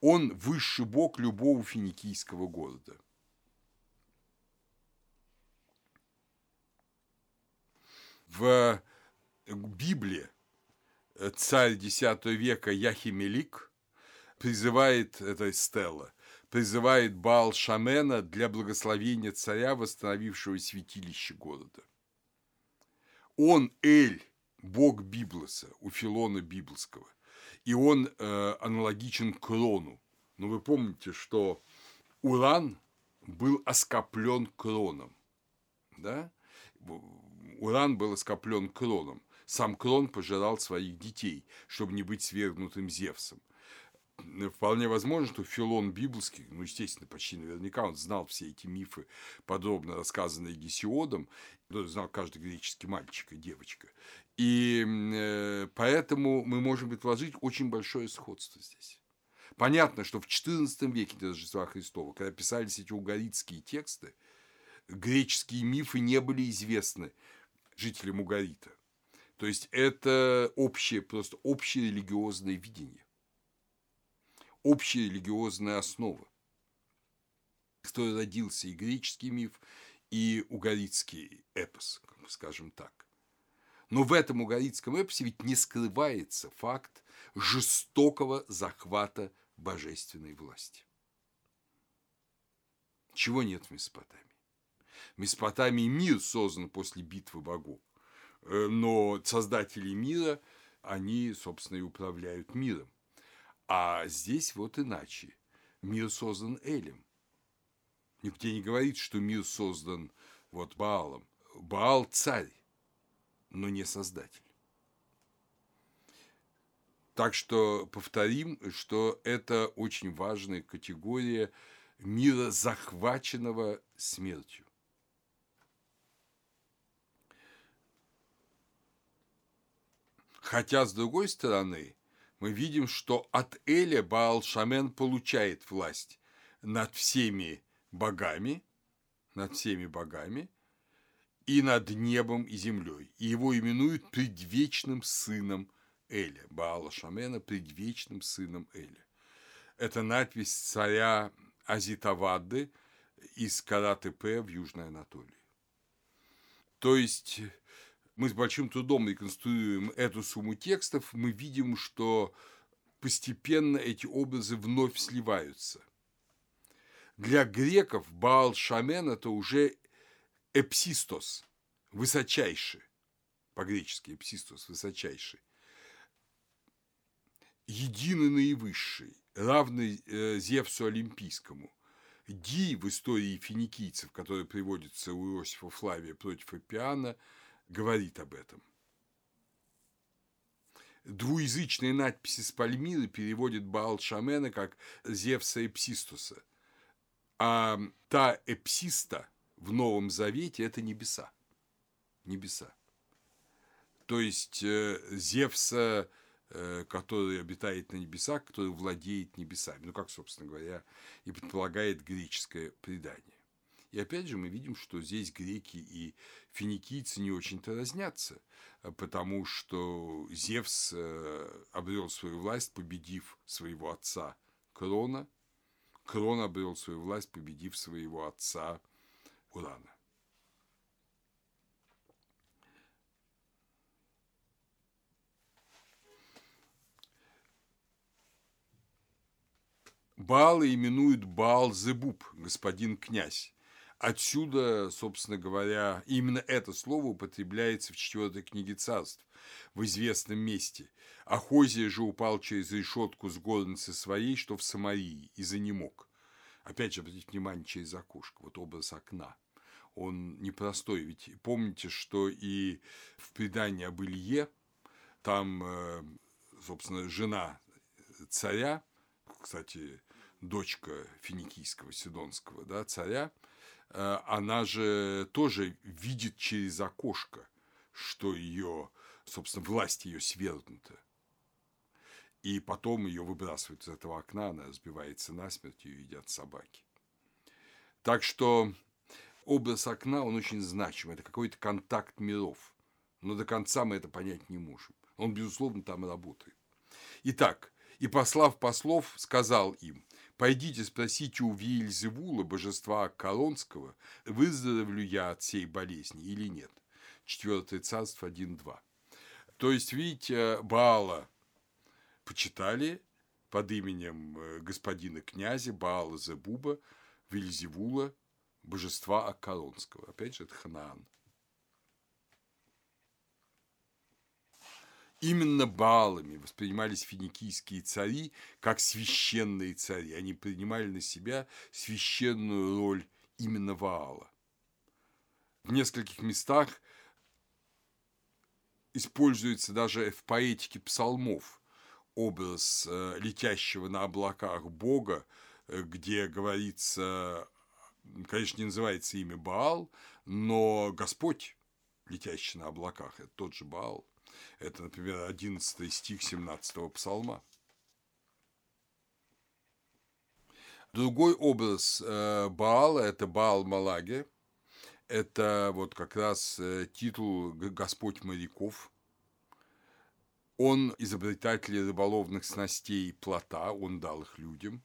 Он высший бог любого финикийского города. В Библии царь X века Яхимелик призывает, это Стелла, призывает Баал Шамена для благословения царя, восстановившего святилище города. Он Эль, бог Библоса, у Филона Библского, и он э, аналогичен Крону. Но вы помните, что Уран был оскоплен Кроном, да? Уран был оскоплен Кроном. Сам Крон пожирал своих детей, чтобы не быть свергнутым Зевсом. Вполне возможно, что Филон Библский, ну, естественно, почти наверняка он знал все эти мифы, подробно рассказанные Гесиодом, знал каждый греческий мальчик и девочка. И э, поэтому мы можем предположить очень большое сходство здесь. Понятно, что в XIV веке до Рождества Христова, когда писались эти угорицкие тексты, греческие мифы не были известны жителям Угарита. То есть это общее, просто общее религиозное видение, общая религиозная основа, с которой родился и греческий миф, и угорицкий эпос, скажем так. Но в этом угорицком эпосе ведь не скрывается факт жестокого захвата божественной власти. Чего нет в Месопотамии? В Месопотамии мир создан после битвы богов. Э, но создатели мира, они, собственно, и управляют миром. А здесь вот иначе. Мир создан Элем. Нигде не говорит, что мир создан вот Баалом. Баал – царь, но не создатель. Так что повторим, что это очень важная категория мира, захваченного смертью. Хотя, с другой стороны, мы видим, что от Эля Баал-Шамен получает власть над всеми богами, над всеми богами, и над небом и землей. И его именуют предвечным сыном Эля, Баала Шамена предвечным сыном Эля. Это надпись царя Азитавады из Каратепе в Южной Анатолии. То есть мы с большим трудом реконструируем эту сумму текстов, мы видим, что постепенно эти образы вновь сливаются. Для греков Баал Шамен – это уже эпсистос, высочайший, по-гречески эпсистос, высочайший, единый наивысший, равный э, Зевсу Олимпийскому. Ди в истории финикийцев, который приводится у Иосифа Флавия против Эпиана – говорит об этом. Двуязычные надписи с Пальмиры переводят Баал Шамена как Зевса Эпсистуса, а та Эпсиста в Новом Завете – это небеса. небеса. То есть э, Зевса, э, который обитает на небесах, который владеет небесами. Ну, как, собственно говоря, и предполагает греческое предание. И опять же мы видим, что здесь греки и финикийцы не очень-то разнятся, потому что Зевс э, обрел свою власть, победив своего отца Крона. Крон обрел свою власть, победив своего отца Урана. Баала именуют Баал-Зебуб, господин князь. Отсюда, собственно говоря, именно это слово употребляется в четвертой книге царств, в известном месте. Ахозия же упал через решетку с горницы своей, что в Самарии, и занемог. Опять же, обратите внимание, через окошко, вот образ окна. Он непростой, ведь помните, что и в предании об Илье, там, э, собственно, жена царя, кстати, дочка финикийского, сидонского да, царя, она же тоже видит через окошко, что ее, собственно, власть ее свергнута. И потом ее выбрасывают из этого окна, она разбивается насмерть, ее едят собаки. Так что образ окна, он очень значим. Это какой-то контакт миров. Но до конца мы это понять не можем. Он, безусловно, там работает. Итак, и послав послов, сказал им, «Пойдите спросите у Виельзевула, божества Колонского, выздоровлю я от всей болезни или нет». Четвертое царство 1.2. То есть, видите, Баала почитали под именем э, господина князя Баала Зебуба, Вильзевула, божества Акколонского. Опять же, это Ханаан. Именно Баалами воспринимались финикийские цари как священные цари. Они принимали на себя священную роль именно Ваала. В нескольких местах используется даже в поэтике псалмов образ э, летящего на облаках Бога, э, где говорится, конечно, не называется имя Баал, но Господь, летящий на облаках, это тот же Баал – это, например, 11 стих 17 псалма. Другой образ э, Баала – это Баал Малаге. Это вот как раз э, титул «Господь моряков». Он изобретатель рыболовных снастей плота, он дал их людям.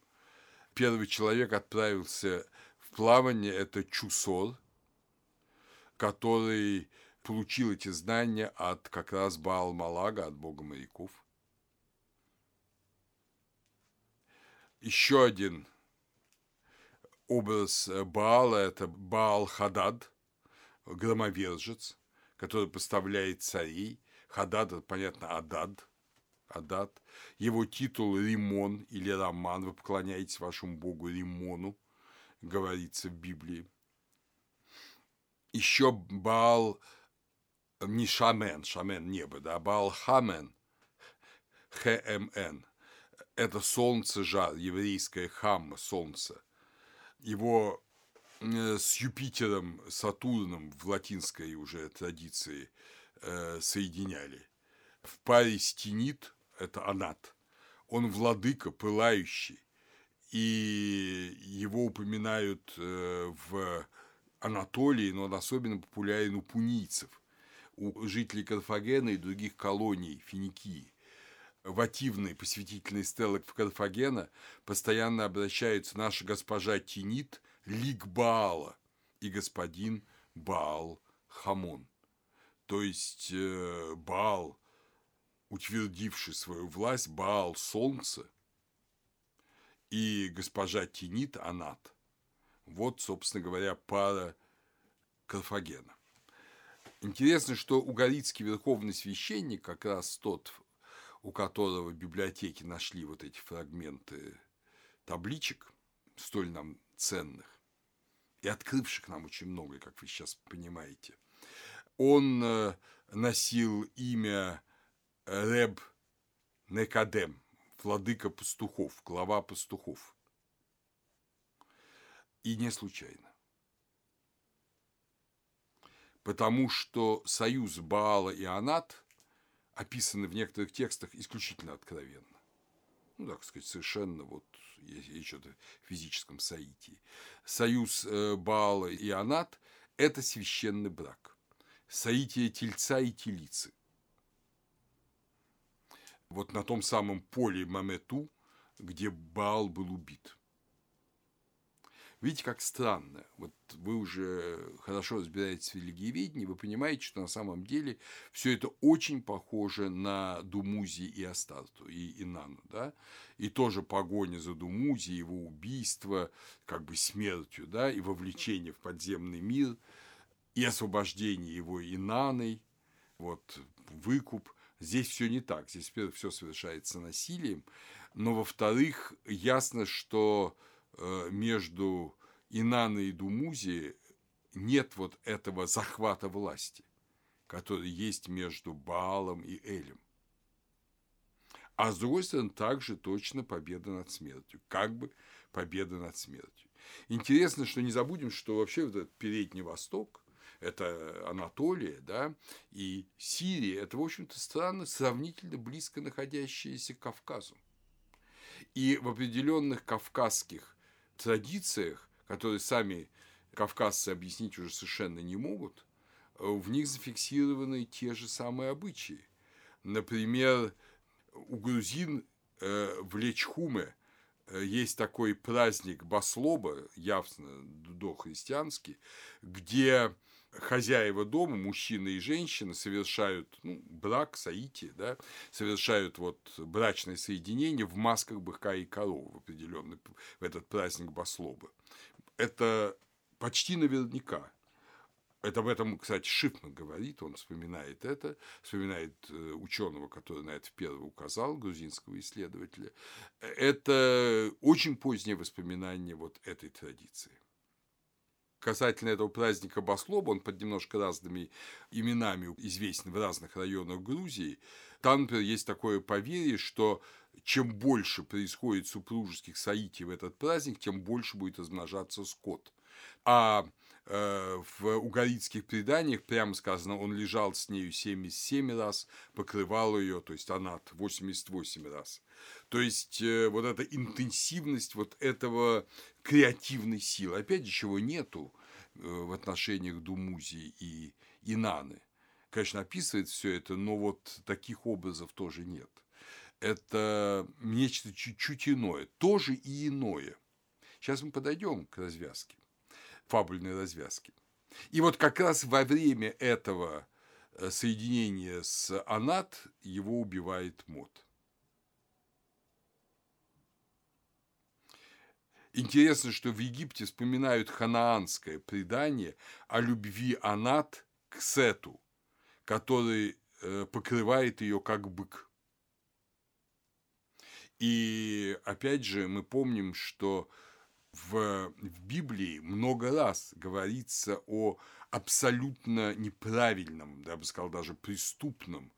Первый человек отправился в плавание – это Чусор, который получил эти знания от как раз Баал-Малага, от бога моряков. Еще один образ Баала – это Баал-Хадад, громовержец, который поставляет царей. Хадад – это, понятно, Адад, Адад. Его титул Римон или Роман, вы поклоняетесь вашему богу Римону, говорится в Библии. Еще Баал – не шамен, шамен небо, да, Балхамен, ХМН, это солнце жар, еврейское хамма, солнце. Его э, с Юпитером, Сатурном в латинской уже традиции э, соединяли. В паре стенит, это анат, он владыка, пылающий, и его упоминают э, в Анатолии, но он особенно популярен у пунийцев у жителей Карфагена и других колоний Финикии. Вативные посвятительные стелы Карфагена постоянно обращаются наша госпожа Тинит, лик Баала и господин Баал Хамон. То есть э, Баал, утвердивший свою власть, Баал Солнце и госпожа Тинит Анат. Вот, собственно говоря, пара Карфагена. Интересно, что угарицкий верховный священник, как раз тот, у которого в библиотеке нашли вот эти фрагменты табличек, столь нам ценных, и открывших нам очень много, как вы сейчас понимаете, он э, носил имя Реб Некадем, владыка пастухов, глава пастухов. И не случайно. Потому что союз Баала и Анат описаны в некоторых текстах исключительно откровенно. Ну, так сказать, совершенно вот речь идет о физическом соитии. Союз э, Баала и Анат – это священный брак. Соитие тельца и телицы. Вот на том самом поле Мамету, где Баал был убит – Видите, как странно. Вот вы уже хорошо разбираетесь в религиоведении, вы понимаете, что на самом деле все это очень похоже на Думузи и Астарту, и Инану, да? И тоже погоня за Думузи, его убийство, как бы смертью, да, и вовлечение в подземный мир, и освобождение его Инаной, вот, выкуп. Здесь все не так. Здесь, во-первых, все совершается насилием, но, во-вторых, ясно, что между Инаной и Думузи нет вот этого захвата власти, который есть между Баалом и Элем. А с другой стороны, также точно победа над смертью, как бы победа над смертью. Интересно, что не забудем, что вообще вот этот Передний Восток, это Анатолия, да, и Сирия, это, в общем-то, страны, сравнительно близко находящиеся к Кавказу. И в определенных кавказских традициях, которые сами кавказцы объяснить уже совершенно не могут, в них зафиксированы те же самые обычаи. Например, у грузин э, в Лечхуме э, есть такой праздник Баслоба, явно дохристианский, где хозяева дома, мужчина и женщина, совершают ну, брак, саити, да, совершают вот брачное соединение в масках быка и коровы в определенный в этот праздник Баслоба. Это почти наверняка. Это об этом, кстати, Шипман говорит, он вспоминает это, вспоминает э, ученого, который на это первый указал, грузинского исследователя. Это очень позднее воспоминание вот этой традиции касательно этого праздника Баслоба, он под немножко разными именами известен в разных районах Грузии, там, например, есть такое поверье, что чем больше происходит супружеских соитий в этот праздник, тем больше будет размножаться скот. А в угорицких преданиях прямо сказано, он лежал с нею 77 раз, покрывал ее, то есть она 88 раз. То есть э, вот эта интенсивность вот этого креативной силы, опять же, чего нету э, в отношениях Думузи и Инаны. Конечно, описывает все это, но вот таких образов тоже нет. Это нечто чуть-чуть иное, тоже и иное. Сейчас мы подойдем к развязке, фабульной развязке. И вот как раз во время этого э, соединения с Анат его убивает Мод. Интересно, что в Египте вспоминают ханаанское предание о любви Анат к Сету, который э, покрывает ее как бык. И опять же мы помним, что в, в Библии много раз говорится о абсолютно неправильном, я бы сказал, даже преступном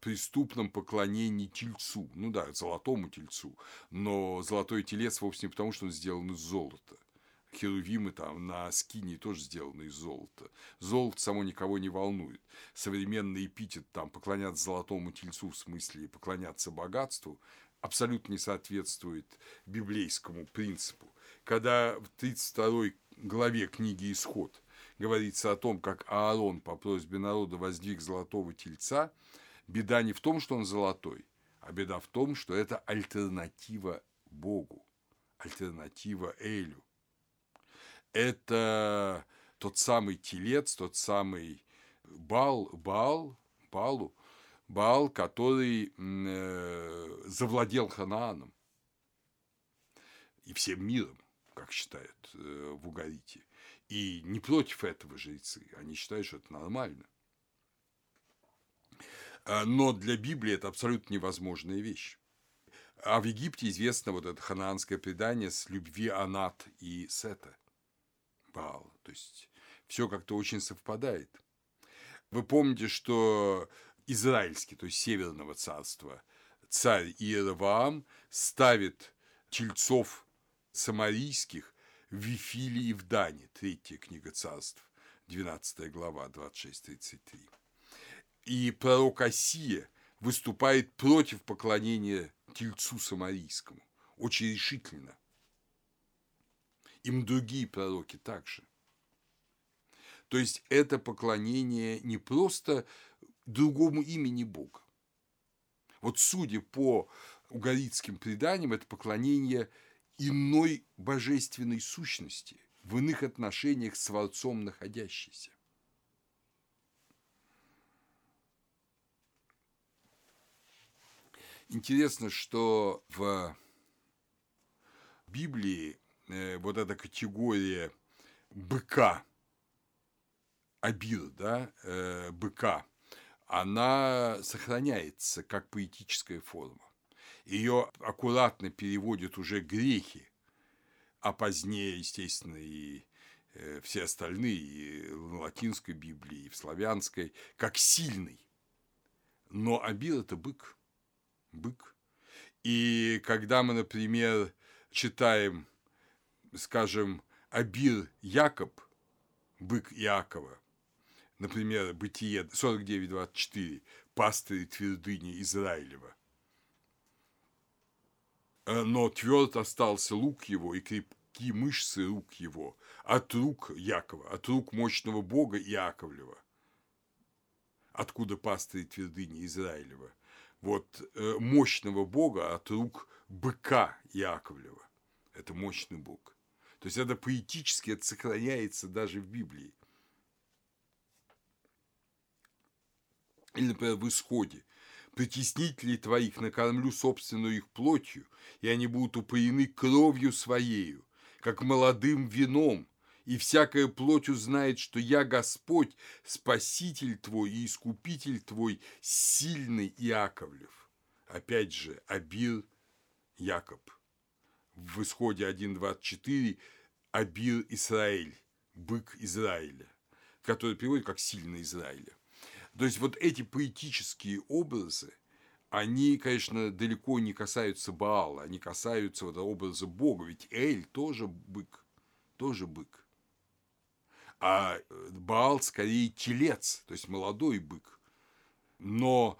преступном поклонении тельцу. Ну да, золотому тельцу. Но золотой телец вовсе не потому, что он сделан из золота. Херувимы там на скине тоже сделаны из золота. Золото само никого не волнует. Современный эпитет там поклоняться золотому тельцу в смысле поклоняться богатству абсолютно не соответствует библейскому принципу. Когда в 32 главе книги «Исход» говорится о том, как Аарон по просьбе народа воздвиг золотого тельца – Беда не в том, что он золотой, а беда в том, что это альтернатива Богу, альтернатива Элю. Это тот самый телец, тот самый Бал, Бал, Балу, Бал, который э, завладел Ханааном и всем миром, как считают э, в Угарите. И не против этого жрецы, они считают, что это нормально. А, но для Библии это абсолютно невозможная вещь. А в Египте известно вот это ханаанское предание с любви Анат и Сета. Баал. То есть все как-то очень совпадает. Вы помните, что израильский, то есть северного царства, царь Иераваам ставит тельцов самарийских в Вифиле и в Дане, третья книга царств, 12 глава, 26-33. И пророк Осия выступает против поклонения тельцу самарийскому, очень решительно. Им другие пророки также. То есть это поклонение не просто другому имени Бога. Вот судя по угаритским преданиям, это поклонение иной божественной сущности, в иных отношениях с Творцом находящейся. Интересно, что в Библии э, вот эта категория быка, обид, да, э, быка, она сохраняется как поэтическая форма. Ее аккуратно переводят уже грехи, а позднее, естественно, и э, все остальные, и в латинской Библии, и в славянской, как сильный. Но Абил – это бык, бык. И когда мы, например, читаем, скажем, Абир Якоб, бык Иакова, например, Бытие 49.24, пастырь твердыни Израилева. Э, но тверд остался лук его и крепки мышцы рук его от рук Якова, от рук мощного Бога Иаковлева, откуда пастырь твердыни Израилева. Вот э, мощного Бога от рук быка Яковлева. Это мощный Бог. То есть это поэтически это сохраняется даже в Библии. Или, например, в исходе. Притеснителей твоих накормлю собственную их плотью, и они будут упоены кровью своею, как молодым вином, и всякая плоть узнает, что я Господь, Спаситель твой и Искупитель твой, сильный Иаковлев. Опять же, Абир Якоб. В исходе 1.24 Абир Израиль, бык Израиля, который переводит как сильный Израиля. То есть вот эти поэтические образы, они, конечно, далеко не касаются Баала, они касаются вот образа Бога, ведь Эль тоже бык, тоже бык. А Баал скорее телец, то есть молодой бык. Но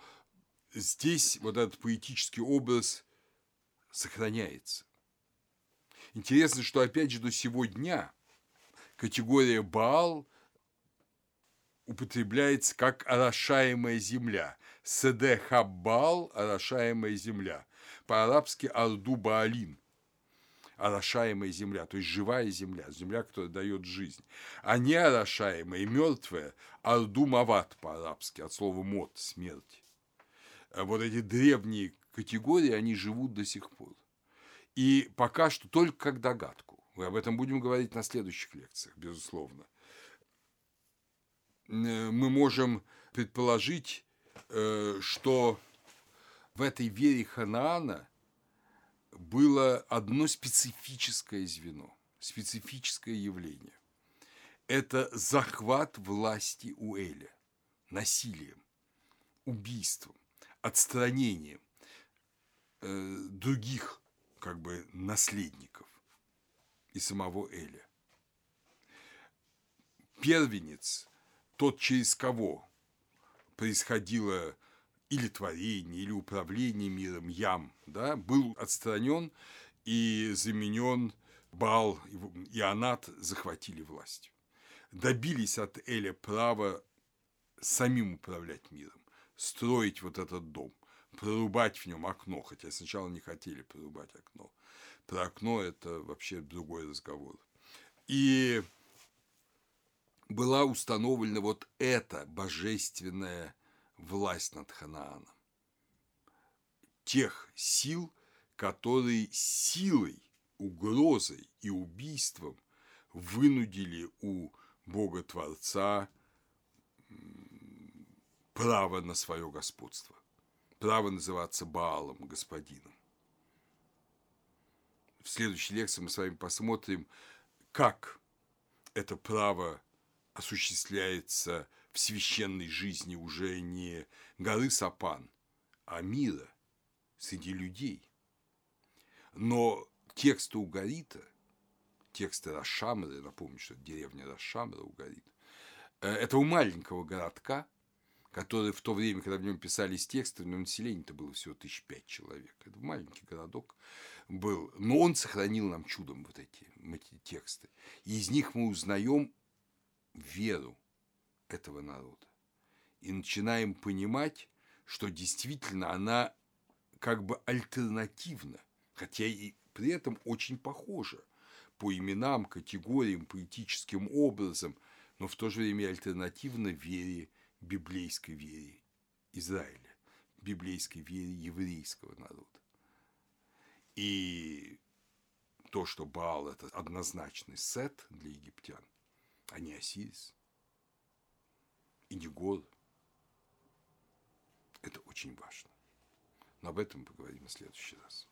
здесь вот этот поэтический образ сохраняется. Интересно, что опять же до сего дня категория Баал употребляется как орошаемая земля. Седе хаббал – орошаемая земля. По-арабски арду баалин – орошаемая земля, то есть живая земля, земля, которая дает жизнь. А не орошаемая, мертвая – арду мават по-арабски, от слова мот – смерть. А вот эти древние категории, они живут до сих пор. И пока что только как догадку. Мы об этом будем говорить на следующих лекциях, безусловно. Э, мы можем предположить, э, что в этой вере Ханаана было одно специфическое звено, специфическое явление. Это захват власти у Эля насилием, убийством, отстранением э, других как бы наследников и самого Эля. Первенец тот, через кого происходило или творение, или управление миром, ям, да, был отстранен и заменен Бал и Анат захватили власть. Добились от Эля права самим управлять миром, строить вот этот дом, прорубать в нем окно, хотя сначала не хотели прорубать окно. Про окно это вообще другой разговор. И была установлена вот эта божественная власть над Ханааном. Тех сил, которые силой, угрозой и убийством вынудили у Бога-творца право на свое господство, право называться Баалом, господином. В следующей лекции мы с вами посмотрим, как это право осуществляется в священной жизни уже не горы Сапан, а мира среди людей. Но тексты Угарита, тексты Рашамры, напомню, что это деревня Рашамра Угарит, э, этого маленького городка, который в то время, когда в нем писались тексты, в нем население-то было всего тысяч пять человек. Это маленький городок был. Но он сохранил нам чудом вот эти, эти тексты. И из них мы узнаем веру этого народа. И начинаем понимать, что действительно она как бы альтернативна, хотя и при этом очень похожа по именам, категориям, поэтическим образом, но в то же время альтернативна вере, библейской вере Израиля, библейской вере еврейского народа. И то, что Баал – это однозначный сет для египтян, а не Осирис, и не Гор, это очень важно. Но об этом поговорим в следующий раз.